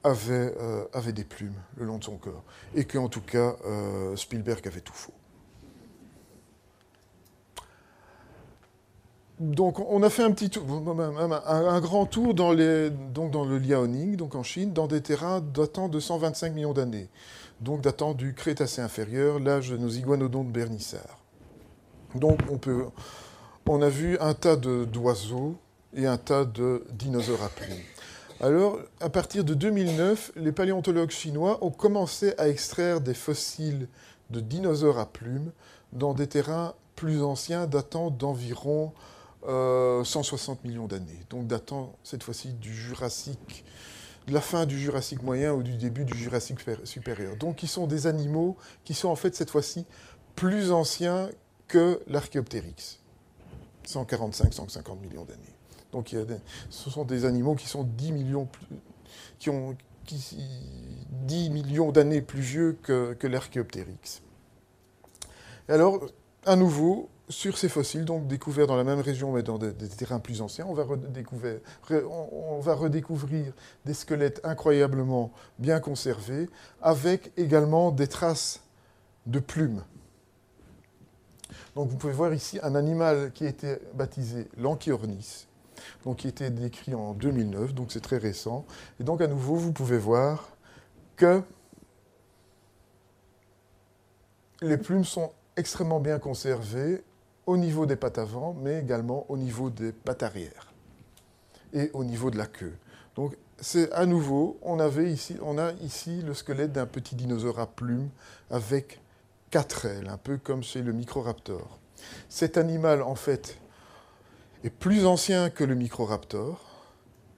avait, euh, avait des plumes le long de son corps. Et qu'en tout cas, euh, Spielberg avait tout faux. donc, on a fait un petit tour, un, grand tour dans, donc dans le Liaoning, donc en Chine, dans des terrains datant de 125 millions d'années, donc datant du Crétacé inférieur, l'âge de nos iguanodons de Bernissart. Donc, on, peut, on a vu un tas d'oiseaux et un tas de dinosaures à plumes. Alors, à partir de 2009, les paléontologues chinois ont commencé à extraire des fossiles de dinosaures à plumes dans des terrains plus anciens datant d'environ 160 euh, millions d'années, donc datant cette fois-ci du Jurassique, de la fin du Jurassique moyen ou du début du Jurassique supérieur. Donc, ils sont des animaux qui sont en fait cette fois-ci plus anciens que l'Archéoptérix, 145-150 millions d'années. Donc, ce sont des animaux qui sont 10 millions ont 10 millions d'années plus vieux que, que l'Archéoptérix. Alors, à nouveau, sur ces fossiles, donc découverts dans la même région mais dans des, terrains plus anciens, on va, redécouvrir, on va redécouvrir des squelettes incroyablement bien conservés, avec également des traces de plumes. Donc vous pouvez voir ici un animal qui a été baptisé l'Anchiornis, qui a été décrit en 2009, donc c'est très récent. Et donc à nouveau, vous pouvez voir que les plumes sont extrêmement bien conservées au niveau des pattes avant, mais également au niveau des pattes arrière et au niveau de la queue. Donc c'est à nouveau, on, on a ici le squelette d'un petit dinosaure à plumes avec quatre ailes, un peu comme chez le Microraptor. Cet animal, en fait, est plus ancien que le Microraptor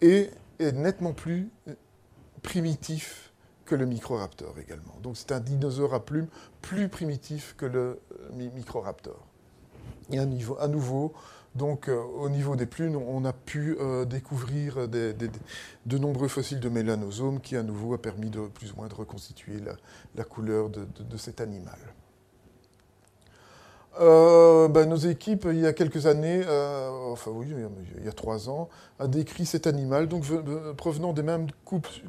et est nettement plus primitif que le Microraptor également. Donc c'est un dinosaure à plumes plus primitif que le Microraptor. Et à nouveau, donc, euh, au niveau des plumes, on a pu euh, découvrir de nombreux fossiles de mélanosomes qui, à nouveau, a permis de plus ou moins de reconstituer la, couleur de, cet animal. Euh, ben, Nos équipes, il y a quelques années, euh, enfin oui, il y a trois ans, a décrit cet animal, donc provenant des mêmes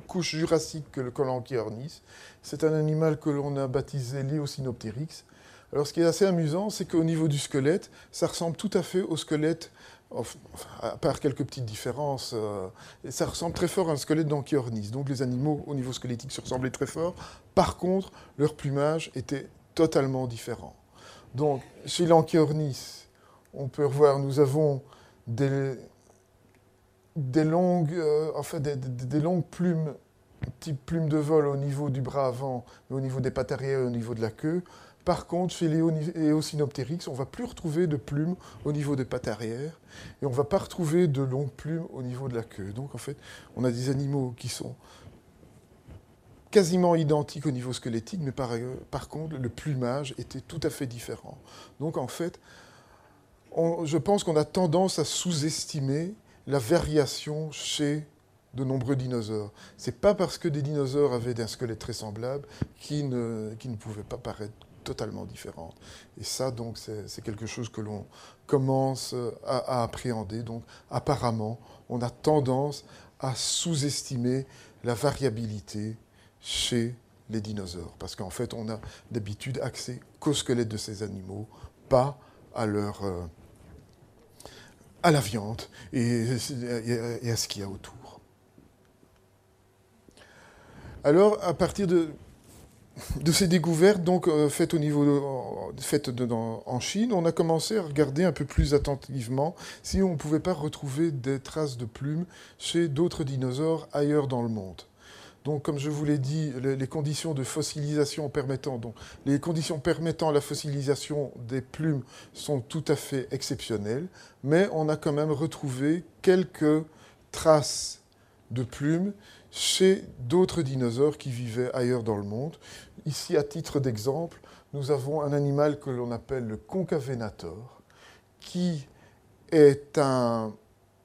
couches jurassiques que le Colanchiornis. C'est un animal que l'on a baptisé Léocinoptérix. Alors ce qui est assez amusant, c'est qu'au niveau du squelette, ça ressemble tout à fait au squelette à part quelques petites différences, euh, ça ressemble très fort à un squelette d'Anchiornis. Donc les animaux au niveau squelettique se ressemblaient très fort. Par contre, leur plumage était totalement différent. Donc chez l'Anchiornis, on peut voir, nous avons des, longues, euh, des, des, plumes, type plumes de vol au niveau du bras avant, au niveau des pattes arrière et au niveau de la queue. Par contre, chez les on ne va plus retrouver de plumes au niveau des pattes arrière et on ne va pas retrouver de longues plumes au niveau de la queue. Donc en fait, on a des animaux qui sont quasiment identiques au niveau squelettique, mais par, par contre, le plumage était tout à fait différent. Donc en fait, je pense qu'on a tendance à sous-estimer la variation chez de nombreux dinosaures. C'est pas parce que des dinosaures avaient un squelette très semblable qu'ils ne, qui ne pouvaient pas paraître totalement différentes. Et ça, donc, c'est quelque chose que l'on commence à, appréhender. Donc, apparemment, on a tendance à sous-estimer la variabilité chez les dinosaures. Parce qu'en fait, on a d'habitude accès qu'au squelette de ces animaux, pas à leur... Euh, la viande et, à ce qu'il y a autour. Alors, à partir de, de ces découvertes donc euh, faites au niveau faites en Chine, on a commencé à regarder un peu plus attentivement si on ne pouvait pas retrouver des traces de plumes chez d'autres dinosaures ailleurs dans le monde. Donc, comme je vous l'ai dit, les, conditions de fossilisation permettant, donc, les conditions permettant la fossilisation des plumes sont tout à fait exceptionnelles, mais on a quand même retrouvé quelques traces de plumes chez d'autres dinosaures qui vivaient ailleurs dans le monde. Ici, à titre d'exemple, nous avons un animal que l'on appelle le concavenator, qui est un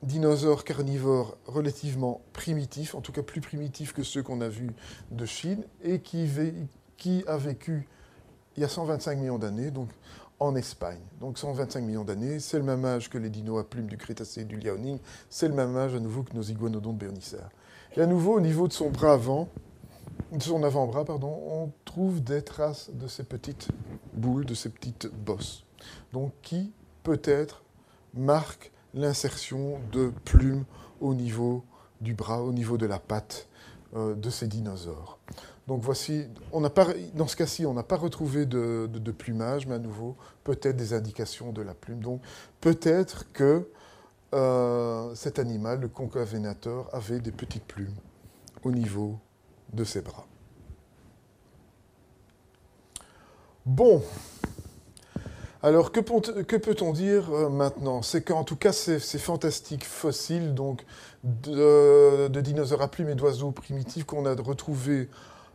dinosaure carnivore relativement primitif, en tout cas plus primitif que ceux qu'on a vus de Chine, et qui, a vécu il y a 125 millions d'années, donc en Espagne. Donc 125 millions d'années, c'est le même âge que les dinos à plumes du Crétacé et du Liaoning, c'est le même âge à nouveau que nos iguanodontes béonicères. Et à nouveau, au niveau de son bras avant, de son avant-bras, pardon, on trouve des traces de ces petites boules, de ces petites bosses. Donc, qui peut-être marque l'insertion de plumes au niveau du bras, au niveau de la patte euh, de ces dinosaures. Donc voici, dans ce cas-ci, on n'a pas retrouvé de, plumage, mais à nouveau, peut-être des indications de la plume. Donc peut-être que euh, cet animal, le concavenateur, avait des petites plumes au niveau de ses bras. Bon, alors que, peut-on dire euh, maintenant? C'est qu'en tout cas, ces, fantastiques fossiles donc, de, dinosaures à plumes et d'oiseaux primitifs qu'on a retrouvés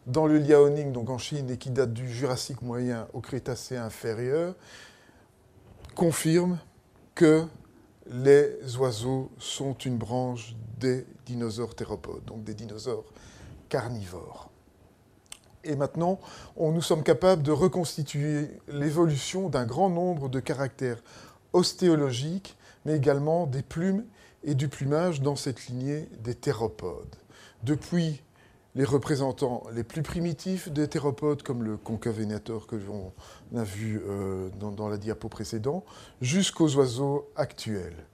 dans le Liaoning, donc en Chine, et qui datent du Jurassique moyen au Crétacé inférieur, confirment que les oiseaux sont une branche des dinosaures théropodes, donc des dinosaures carnivores. Et maintenant, nous sommes capables de reconstituer l'évolution d'un grand nombre de caractères ostéologiques, mais également des plumes et du plumage dans cette lignée des théropodes. Depuis les représentants les plus primitifs des théropodes, comme le concavenator que l'on a vu euh, dans, la diapo précédente, jusqu'aux oiseaux actuels.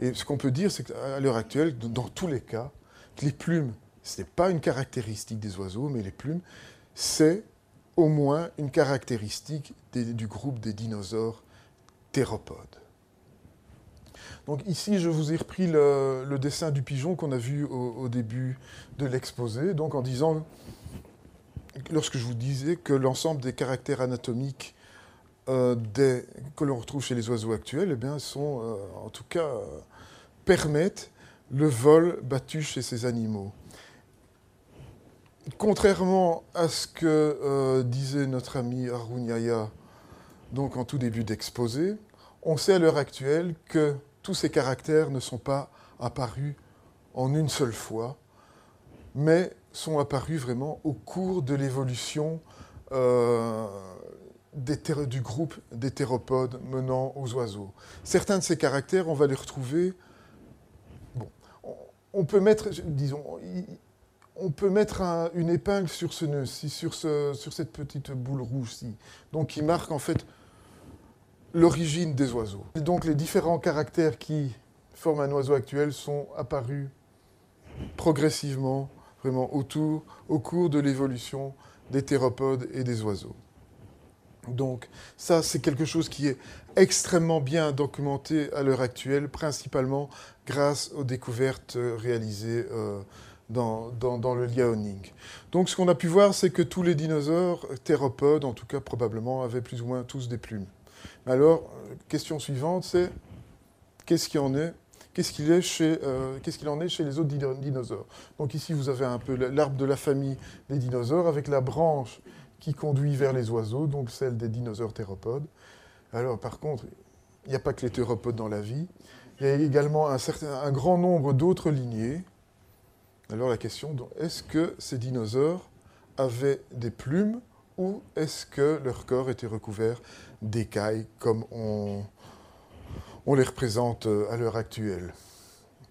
Et ce qu'on peut dire, c'est qu'à l'heure actuelle, dans tous les cas, les plumes, ce n'est pas une caractéristique des oiseaux, mais les plumes, c'est au moins une caractéristique du groupe des dinosaures théropodes. Donc ici, je vous ai repris le, dessin du pigeon qu'on a vu au, début de l'exposé, donc en disant, lorsque je vous disais que l'ensemble des caractères anatomiques euh, que l'on retrouve chez les oiseaux actuels, eh bien, sont, euh, en tout cas, euh, permettent le vol battu chez ces animaux. Contrairement à ce que disait notre ami Haroun donc en tout début d'exposé, on sait à l'heure actuelle que tous ces caractères ne sont pas apparus en une seule fois, mais sont apparus vraiment au cours de l'évolution du groupe des théropodes menant aux oiseaux. Certains de ces caractères, on va les retrouver. Bon, on peut mettre, disons, on peut mettre une épingle sur ce nœud-ci, sur, sur cette petite boule rouge-ci, donc qui marque en fait l'origine des oiseaux. Et donc les différents caractères qui forment un oiseau actuel sont apparus progressivement, vraiment autour, au cours de l'évolution des théropodes et des oiseaux. Donc ça, c'est quelque chose qui est extrêmement bien documenté à l'heure actuelle, principalement grâce aux découvertes réalisées euh, dans, le Liaoning. Donc ce qu'on a pu voir, c'est que tous les dinosaures théropodes, en tout cas probablement, avaient plus ou moins tous des plumes. Alors, euh, question suivante, c'est qu'est-ce qu'il en est Qu'est-ce qu'il euh, qu'il en est chez les autres dinosaures? Donc ici, vous avez un peu l'arbre de la famille des dinosaures avec la branche qui conduit vers les oiseaux, donc celle des dinosaures théropodes. Alors, par contre, il n'y a pas que les théropodes dans la vie. Il y a également un, certain, un grand nombre d'autres lignées. Alors la question, est-ce que ces dinosaures avaient des plumes ou est-ce que leur corps était recouvert d'écailles comme on, les représente euh, à l'heure actuelle?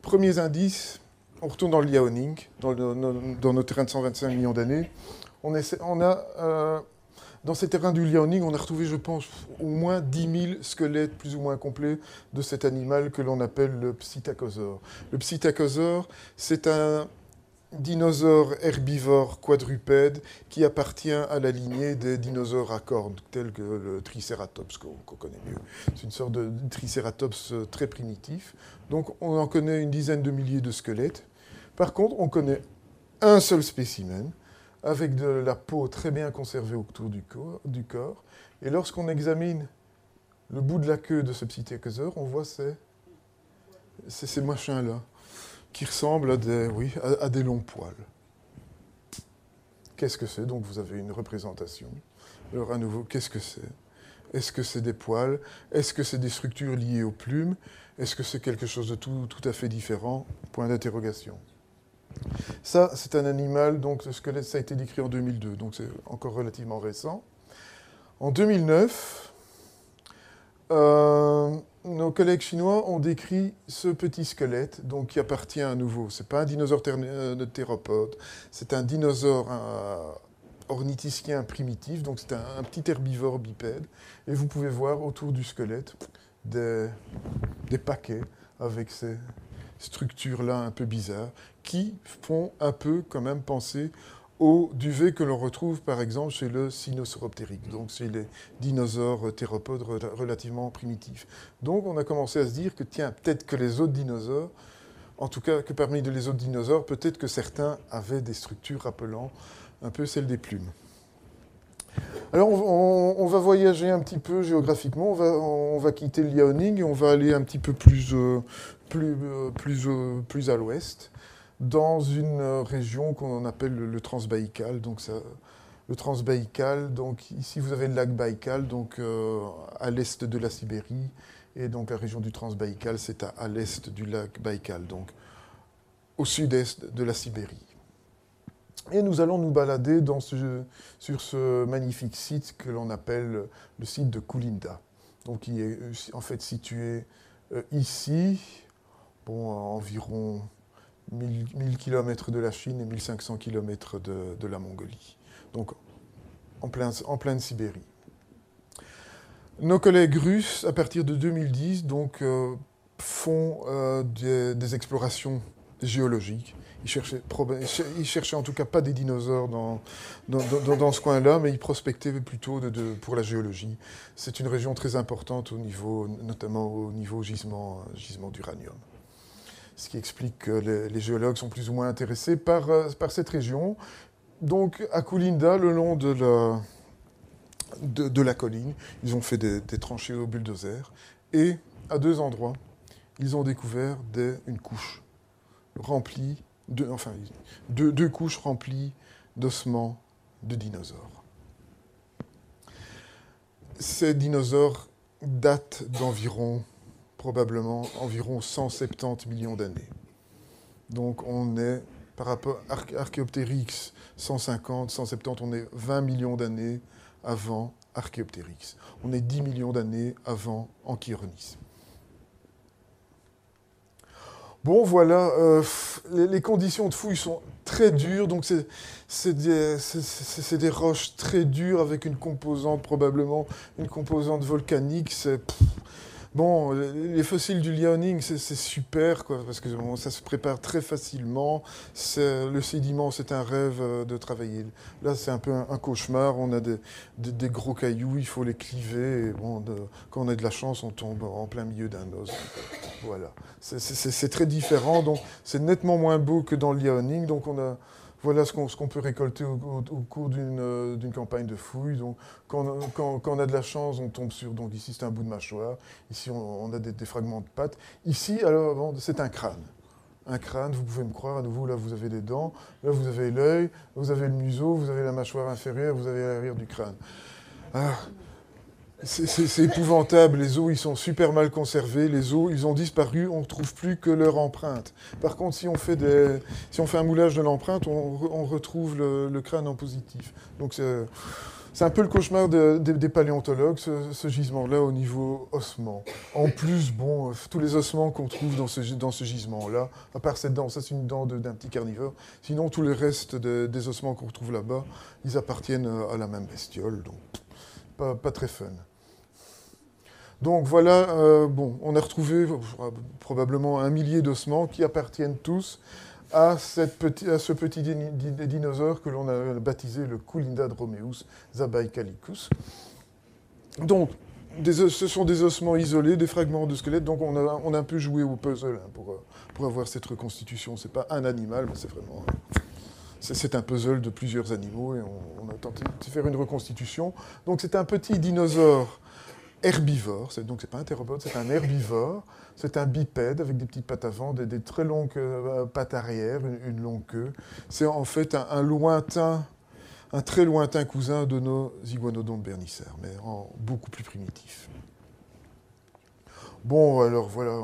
Premiers indices, on retourne dans le Liaoning, dans, nos terrains de 125 millions d'années. On, euh, dans ces terrains du Liaoning, on a retrouvé, je pense, au moins 10 000 squelettes plus ou moins complets de cet animal que l'on appelle le psittacosaure. Le psittacosaure, c'est un dinosaure herbivore quadrupède qui appartient à la lignée des dinosaures à cornes, tels que le Triceratops, qu'on connaît mieux. C'est une sorte de Triceratops euh, très primitif. Donc on en connaît une dizaine de milliers de squelettes. Par contre, on connaît un seul spécimen, avec de la peau très bien conservée autour du corps. Du corps. Et lorsqu'on examine le bout de la queue de ce petit écosaure, on voit ces, ces machins-là qui ressemblent à des, oui, à, des longs poils. Qu'est-ce que c'est? Donc vous avez une représentation. Alors à nouveau, qu'est-ce que c'est? Est-ce que c'est des poils? Est-ce que c'est des structures liées aux plumes? Est-ce que c'est quelque chose de tout, tout à fait différent? Point d'interrogation. Ça, c'est un animal, donc ce squelette, ça a été décrit en 2002, donc c'est encore relativement récent. En 2009, euh, nos collègues chinois ont décrit ce petit squelette, donc qui appartient à nouveau. C'est pas un dinosaure euh, de théropode, c'est un dinosaure ornithischien primitif, donc c'est un, petit herbivore bipède. Et vous pouvez voir autour du squelette des, des paquets avec ces structures-là un peu bizarres qui font un peu quand même penser au duvet que l'on retrouve par exemple chez le Sinosauroptérique, donc chez les dinosaures théropodes relativement primitifs. Donc on a commencé à se dire que tiens, peut-être que les autres dinosaures, en tout cas que parmi les autres dinosaures, peut-être que certains avaient des structures rappelant un peu celles des plumes. Alors on, va voyager un petit peu géographiquement, on va, quitter le Liaoning et on va aller un petit peu plus, euh, plus, euh, plus, euh, plus à l'ouest dans une région qu'on appelle le, Transbaïkal. Donc le Transbaïkal, donc ici vous avez le lac Baïkal, donc euh, à l'est de la Sibérie, et donc la région du Transbaïkal, c'est à, l'est du lac Baïkal, donc au sud-est de la Sibérie. Et nous allons nous balader sur ce magnifique site que l'on appelle le site de Koulinda, donc qui est en fait situé euh, ici, bon, à environ 1000, km de la Chine et 1500 km de, la Mongolie. Donc en, plein, en pleine Sibérie. Nos collègues russes, à partir de 2010, donc, euh, font euh, des, explorations géologiques. Ils cherchaient, en tout cas pas des dinosaures dans, dans, ce coin-là, mais ils prospectaient plutôt de, pour la géologie. C'est une région très importante au niveau, notamment au niveau gisement d'uranium ce qui explique que les, géologues sont plus ou moins intéressés par, euh, par cette région. Donc à Koulinda, le long de la, colline, ils ont fait des, tranchées au bulldozer, et à deux endroits, ils ont découvert une couche remplie, de, enfin deux couches remplies d'ossements de dinosaures. Ces dinosaures datent d'environ probablement environ 170 millions d'années. Donc on est, par rapport à Archaeopteryx 150, 170, on est 20 millions d'années avant Archaeopteryx. On est 10 millions d'années avant Anchironis. Bon, voilà, euh, les, conditions de fouille sont très dures, donc c'est des, des, roches très dures avec une composante, probablement une composante volcanique. C'est Bon, les fossiles du Liaoning, c'est super, quoi, parce que ça se prépare très facilement. Le sédiment, c'est un rêve euh, de travailler. Là, c'est un peu un, cauchemar. On a des, gros cailloux, il faut les cliver. Et bon, quand on a de la chance, on tombe en plein milieu d'un os. Voilà. C'est très différent. Donc, c'est nettement moins beau que dans le Liaoning. Donc, on a voilà ce qu'on peut récolter au, cours euh, d'une campagne de fouilles. Quand, on a de la chance, on tombe sur. Donc, ici, c'est un bout de mâchoire. Ici, on, a des, fragments de pâte. Ici, alors, c'est un crâne. Un crâne, vous pouvez me croire, à nouveau, là, vous avez des dents. Là, vous avez l'œil. Vous avez le museau. Vous avez la mâchoire inférieure. Vous avez l'arrière du crâne. Ah, c'est épouvantable, les os ils sont super mal conservés, les os ils ont disparu, on ne trouve plus que leur empreinte. Par contre, si on fait, un moulage de l'empreinte, on, retrouve le, crâne en positif. Donc c'est un peu le cauchemar des paléontologues, ce, gisement-là au niveau ossement. En plus, bon, tous les ossements qu'on trouve dans ce, gisement-là, à part cette dent, ça c'est une dent d'un petit carnivore, sinon tous les restes des ossements qu'on retrouve là-bas, ils appartiennent à la même bestiole, donc pas très fun. Donc voilà, euh, bon, on a retrouvé euh, probablement un millier d'ossements qui appartiennent tous à, ce petit dinosaure que l'on a baptisé le Dromeus zabaikalicus. Donc, ce sont des ossements isolés, des fragments de squelette, donc on a, un peu joué au puzzle hein, pour, pour, avoir cette reconstitution. Ce n'est pas un animal, mais c'est vraiment... C'est un puzzle de plusieurs animaux et on, on, a tenté de faire une reconstitution. Donc c'est un petit dinosaure herbivore, donc c'est pas un théropode, c'est un herbivore, c'est un bipède avec des petites pattes avant, des, très longues euh, pattes arrière, une, longue queue. C'est en fait un, lointain, un très lointain cousin de nos iguanodontes bernicères, mais en beaucoup plus primitif. Bon, alors voilà,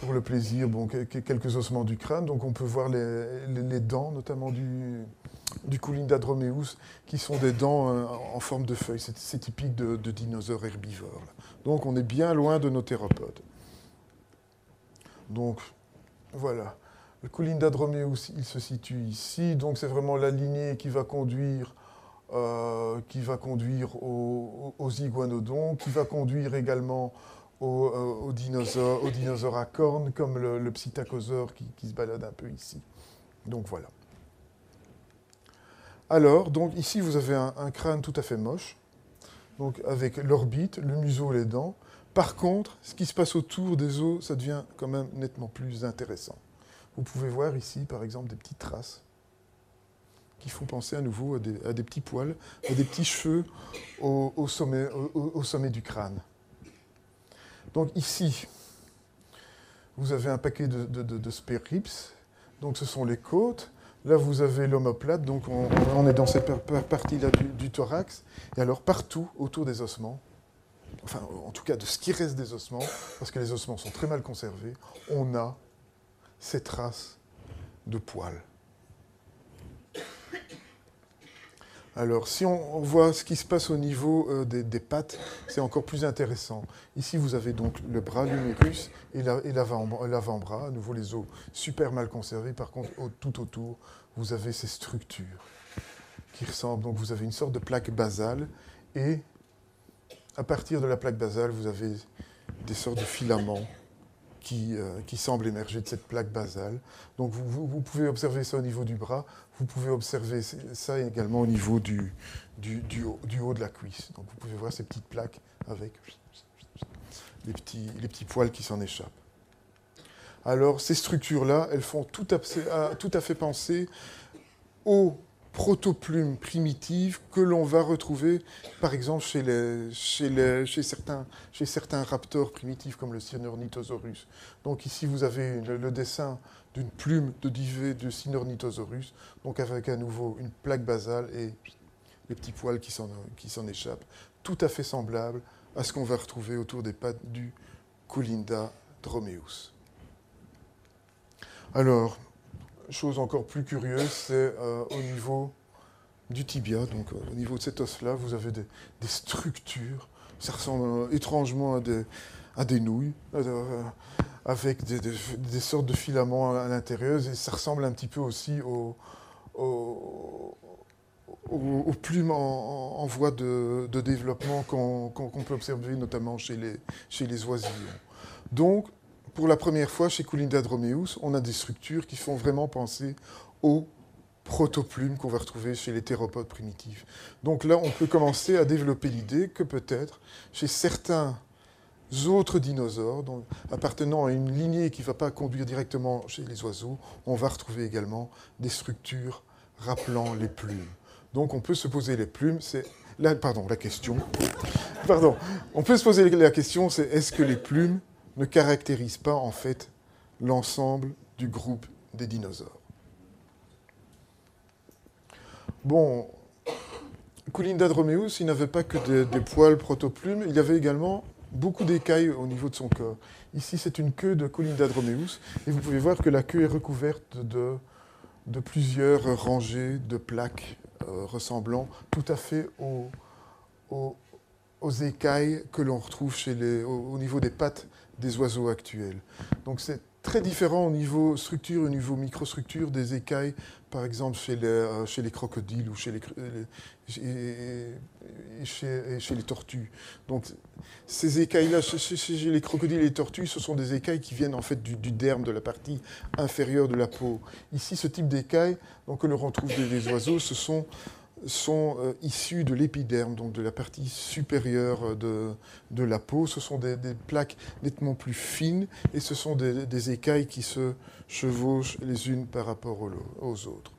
pour le plaisir, bon, quelques ossements du crâne, donc on peut voir les dents, notamment du, du Coulinda dromeus, qui sont des dents euh, en forme de feuilles. C'est typique de, dinosaures herbivores. Donc on est bien loin de nos théropodes. Donc voilà. Le Coulinda dromeus, il se situe ici. Donc c'est vraiment la lignée qui va conduire, euh, qui va conduire aux, iguanodons, qui va conduire également aux, euh, dinosaures, à cornes, comme le, psittacosaure qui, se balade un peu ici. Donc voilà. Alors, donc ici, vous avez un, crâne tout à fait moche, donc avec l'orbite, le museau, les dents. Par contre, ce qui se passe autour des os, ça devient quand même nettement plus intéressant. Vous pouvez voir ici, par exemple, des petites traces qui font penser à nouveau à des, petits poils, à des petits cheveux au, sommet, du crâne. Donc ici, vous avez un paquet de, de, donc ce sont les côtes, Là, vous avez l'omoplate, donc on, est dans cette partie-là du, thorax. Et alors, partout autour des ossements, enfin, en tout cas de ce qui reste des ossements, parce que les ossements sont très mal conservés, on a ces traces de poils. Alors, si on voit ce qui se passe au niveau euh, des, pattes, c'est encore plus intéressant. Ici, vous avez donc le bras, l'humérus et l'avant-bras, à nouveau les os super mal conservés. Par contre, tout autour, vous avez ces structures qui ressemblent. Donc, vous avez une sorte de plaque basale et à partir de la plaque basale, vous avez des sortes de filaments qui, euh, qui semblent émerger de cette plaque basale. Donc vous, pouvez observer ça au niveau du bras, vous pouvez observer ça également au niveau du, du, du, haut, de la cuisse. Donc vous pouvez voir ces petites plaques avec les petits, les petits poils qui s'en échappent. Alors ces structures-là, elles font tout à, tout à fait penser aux protoplumes primitives que l'on va retrouver, par exemple, chez, les, chez, les, chez, certains, chez certains raptors primitifs comme le Cynornithosaurus. Donc ici, vous avez le, dessin d'une plume de divé de Cynornithosaurus, donc avec à nouveau une plaque basale et les petits poils qui s'en échappent, tout à fait semblable à ce qu'on va retrouver autour des pattes du Colinda dromeus. Alors, chose encore plus curieuse, c'est euh, au niveau du tibia. Donc au niveau de cet os-là, vous avez des, structures. Ça ressemble étrangement à des, nouilles, avec des, sortes de filaments à l'intérieur. Et ça ressemble un petit peu aussi aux, plumes en, voie de, développement qu'on peut observer notamment chez les, chez oisillons. Donc, pour la première fois chez Coulinda dromeus, on a des structures qui font vraiment penser aux protoplumes qu'on va retrouver chez les théropodes primitifs. Donc là, on peut commencer à développer l'idée que peut-être chez certains autres dinosaures, appartenant à une lignée qui ne va pas conduire directement chez les oiseaux, on va retrouver également des structures rappelant les plumes. Donc on peut se poser les plumes, c'est pardon, la question. Pardon, on peut se poser la question, c'est est-ce que les plumes ne caractérisent pas en fait l'ensemble du groupe des dinosaures Bon, Coulinda dromeus, il n'avait pas que des, poils protoplumes, il avait également beaucoup d'écailles au niveau de son corps. Ici, c'est une queue de Coulinda dromeus, et vous pouvez voir que la queue est recouverte de, plusieurs rangées de plaques euh, ressemblant tout à fait aux, écailles que l'on retrouve au, niveau des pattes des oiseaux actuels. Donc c'est très différent au niveau structure, au niveau microstructure des écailles, par exemple chez les, euh, crocodiles ou chez les, chez, chez, les tortues. Donc ces écailles-là, chez, les crocodiles et les tortues, ce sont des écailles qui viennent en fait du, derme, de la partie inférieure de la peau. Ici, ce type d'écailles que l'on retrouve des oiseaux, ce sont sont euh, issus de l'épiderme, donc de la partie supérieure de, de la peau. Ce sont des, plaques nettement plus fines et ce sont des, écailles qui se chevauchent les unes par rapport aux, autres.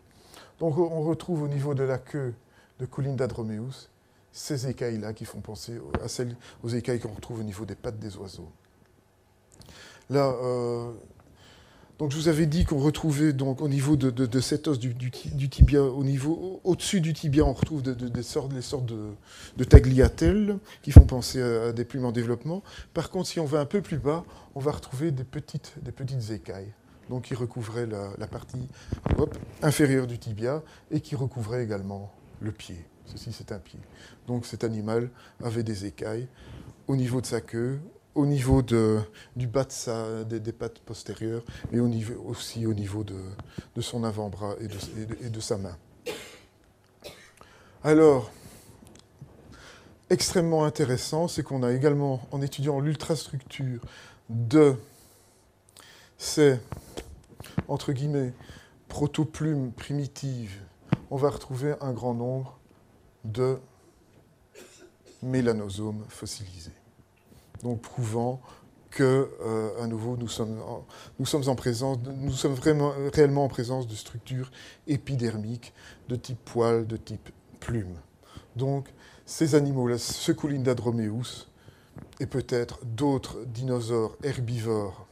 Donc on retrouve au niveau de la queue de Colinda dromeus ces écailles-là qui font penser aux écailles qu'on retrouve au niveau des pattes des oiseaux. Là, euh, donc je vous avais dit qu'on retrouvait donc au niveau de, de, cet os du, tibia, au niveau au-dessus du tibia, on retrouve des sortes, sortes de, tagliatelles qui font penser à, des plumes en développement. Par contre, si on va un peu plus bas, on va retrouver des petites, des petites écailles, donc qui recouvraient la, partie inférieure du tibia et qui recouvraient également le pied. Ceci, c'est un pied. Donc cet animal avait des écailles au niveau de sa queue, au niveau de, du bas de sa, des, pattes postérieures niveau, aussi au niveau de, de son avant-bras et et de, sa main. Alors, extrêmement intéressant, c'est qu'on a également, en étudiant l'ultrastructure de ces, entre guillemets, protoplumes primitives, on va retrouver un grand nombre de mélanosomes fossilisés donc prouvant que, euh, à nouveau, nous sommes, en, nous sommes en présence, nous sommes vraiment, réellement en présence de structures épidermiques de type poil, de type plume. Donc, ces animaux-là, ce Coulinda dromeus et peut-être d'autres dinosaures herbivores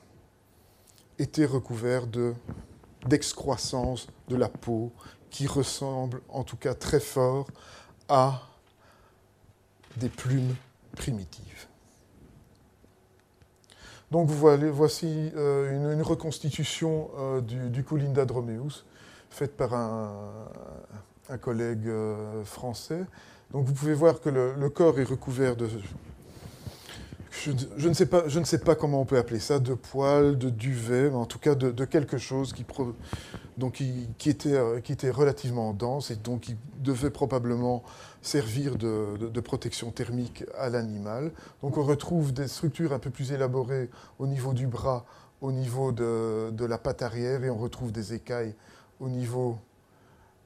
étaient recouverts de, d'excroissance de la peau qui ressemble en tout cas très fort à des plumes primitives. Donc voici euh, une, reconstitution euh, du, du dromeus faite par un, collègue euh, français. Donc vous pouvez voir que le, corps est recouvert de... Je, ne sais pas, je ne sais pas comment on peut appeler ça, de poils, de duvet, mais en tout cas de, quelque chose était, qui était relativement dense et donc qui devait probablement servir de, protection thermique à l'animal. Donc on retrouve des structures un peu plus élaborées au niveau du bras, au niveau de, la patte arrière, et on retrouve des écailles au niveau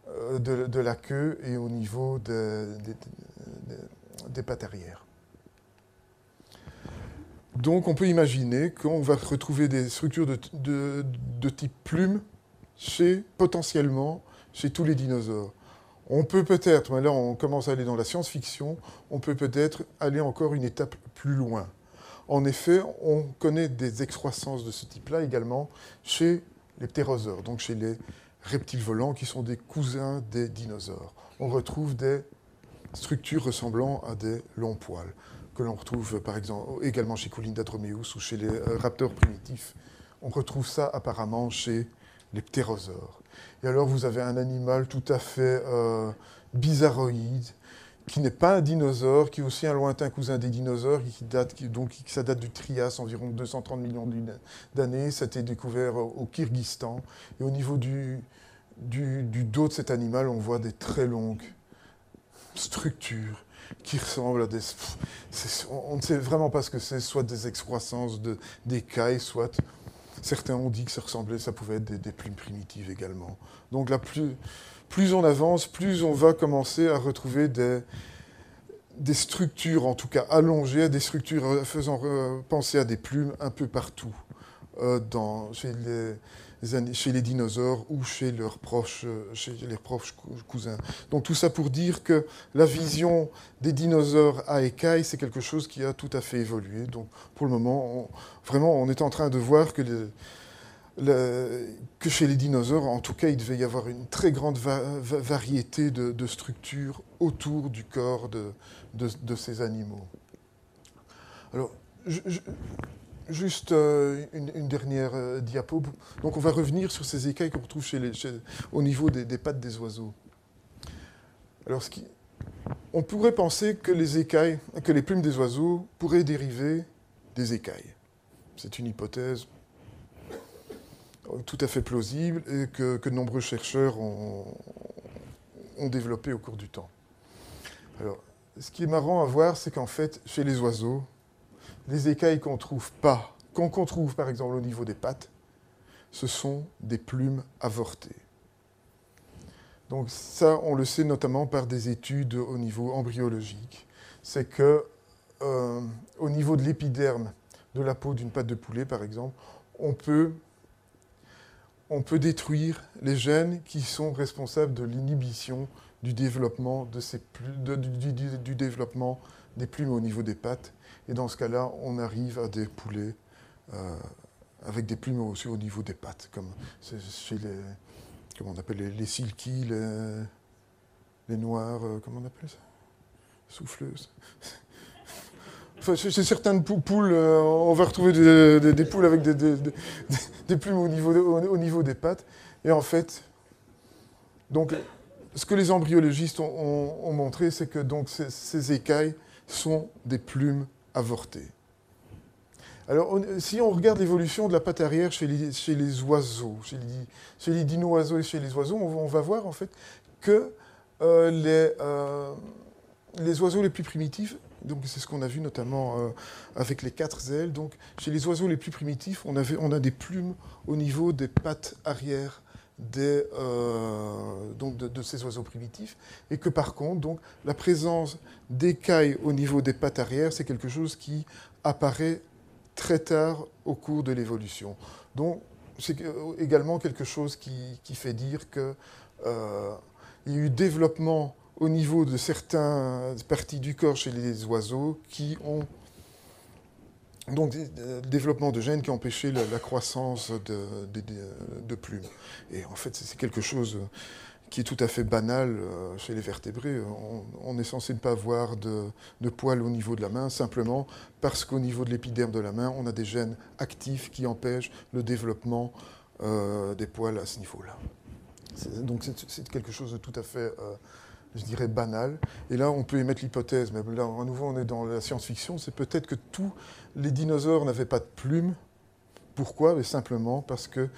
euh, de, la queue et au niveau des pattes arrière. Donc on peut imaginer qu'on va retrouver des structures de, type plume chez, potentiellement chez tous les dinosaures. On peut peut-être, mais là on commence à aller dans la science-fiction, on peut peut-être aller encore une étape plus loin. En effet, on connaît des excroissances de ce type-là également chez les ptérosaures, donc chez les reptiles volants qui sont des cousins des dinosaures. On retrouve des structures ressemblant à des longs poils, que l'on retrouve par exemple également chez Coulinda dromeus ou chez les euh, raptors primitifs. On retrouve ça apparemment chez les ptérosaures. Et alors vous avez un animal tout à fait euh, bizarroïde, qui n'est pas un dinosaure, qui est aussi un lointain cousin des dinosaures, qui date, donc ça date du Trias, environ 230 millions d'années. Ça a été découvert au Kyrgyzstan. Et au niveau du, du, dos de cet animal, on voit des très longues structures qui ressemblent à des... On ne sait vraiment pas ce que c'est, soit des excroissances d'écailles, soit... Certains ont dit que ça ressemblait, ça pouvait être des, plumes primitives également. Donc plus, plus on avance, plus on va commencer à retrouver des, structures, en tout cas allongées, des structures faisant penser à des plumes un peu partout euh, dans, chez les dinosaures ou chez leurs proches, euh, cousins. Donc tout ça pour dire que la vision des dinosaures à écailles, c'est quelque chose qui a tout à fait évolué. Donc pour le moment, vraiment, on est en train de voir que, chez les dinosaures, en tout cas, il devait y avoir une très grande variété de, structures autour du corps de, de, ces animaux. Alors, je, Juste euh, une, dernière euh, diapo. Donc on va revenir sur ces écailles qu'on retrouve au niveau des, pattes des oiseaux. Alors, on pourrait penser que les plumes des oiseaux pourraient dériver des écailles. C'est une hypothèse tout à fait plausible et que, de nombreux chercheurs ont, ont au cours du temps. Alors, ce qui est marrant à voir, c'est qu'en fait, chez les oiseaux, les écailles qu'on trouve pas, qu'on trouve par exemple au niveau des pattes, ce sont des plumes avortées. Donc ça, on le sait notamment par des études au niveau embryologique. C'est que euh, au niveau de l'épiderme de la peau d'une patte de poulet, par exemple, on peut, détruire les gènes qui sont responsables de l'inhibition du développement, du développement des plumes au niveau des pattes et dans ce cas-là, on arrive à des poulets euh, avec des plumes aussi au niveau des pattes, comme chez les, comment on appelle les, les silky, les, noirs, euh, comment on appelle ça? Souffleuses. Enfin, chez certaines poules, euh, on va retrouver des, poules avec des, plumes au niveau, au, niveau, des pattes. Et en fait, donc, ce que les embryologistes ont, montré, c'est que donc, ces écailles sont des plumes avorté. Alors, si on regarde l'évolution de la patte arrière chez les, chez les oiseaux, chez les, chez les dino-oiseaux et chez les oiseaux, on, va voir en fait que euh, les, euh, les oiseaux les plus primitifs, donc c'est ce qu'on a vu notamment euh, avec les quatre ailes, donc chez les oiseaux les plus primitifs, on, avait, on a des plumes au niveau des pattes arrière euh, donc de, ces oiseaux primitifs, et que par contre, donc, la présence d'écailles au niveau des pattes arrière, c'est quelque chose qui apparaît très tard au cours de l'évolution. Donc, c'est également quelque chose qui, qui fait dire qu'il euh, y a eu développement au niveau de certaines parties du corps chez les oiseaux qui ont donc, le développement de gènes qui empêchaient la, croissance de, plumes. Et en fait, c'est quelque chose qui est tout à fait banal euh, chez les vertébrés. On, est censé ne pas avoir de, poils au niveau de la main, simplement parce qu'au niveau de l'épiderme de la main, on a des gènes actifs qui empêchent le développement euh, des poils à ce niveau-là. Donc c'est quelque chose de tout à fait euh, je dirais, banal. Et là, on peut émettre l'hypothèse, mais là, à nouveau, on est dans la science-fiction, c'est peut-être que tous les dinosaures n'avaient pas de plumes. Pourquoi? Mais Simplement parce que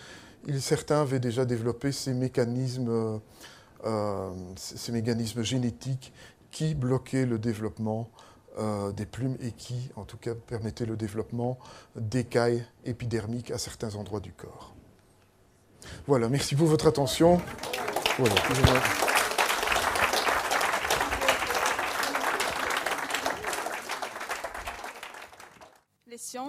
certains avaient déjà développé ces mécanismes, euh, euh, ces mécanismes génétiques qui bloquaient le développement euh, des plumes et qui, en tout cas, permettaient le développement d'écailles épidermiques à certains endroits du corps. Voilà, merci pour votre attention. Voilà,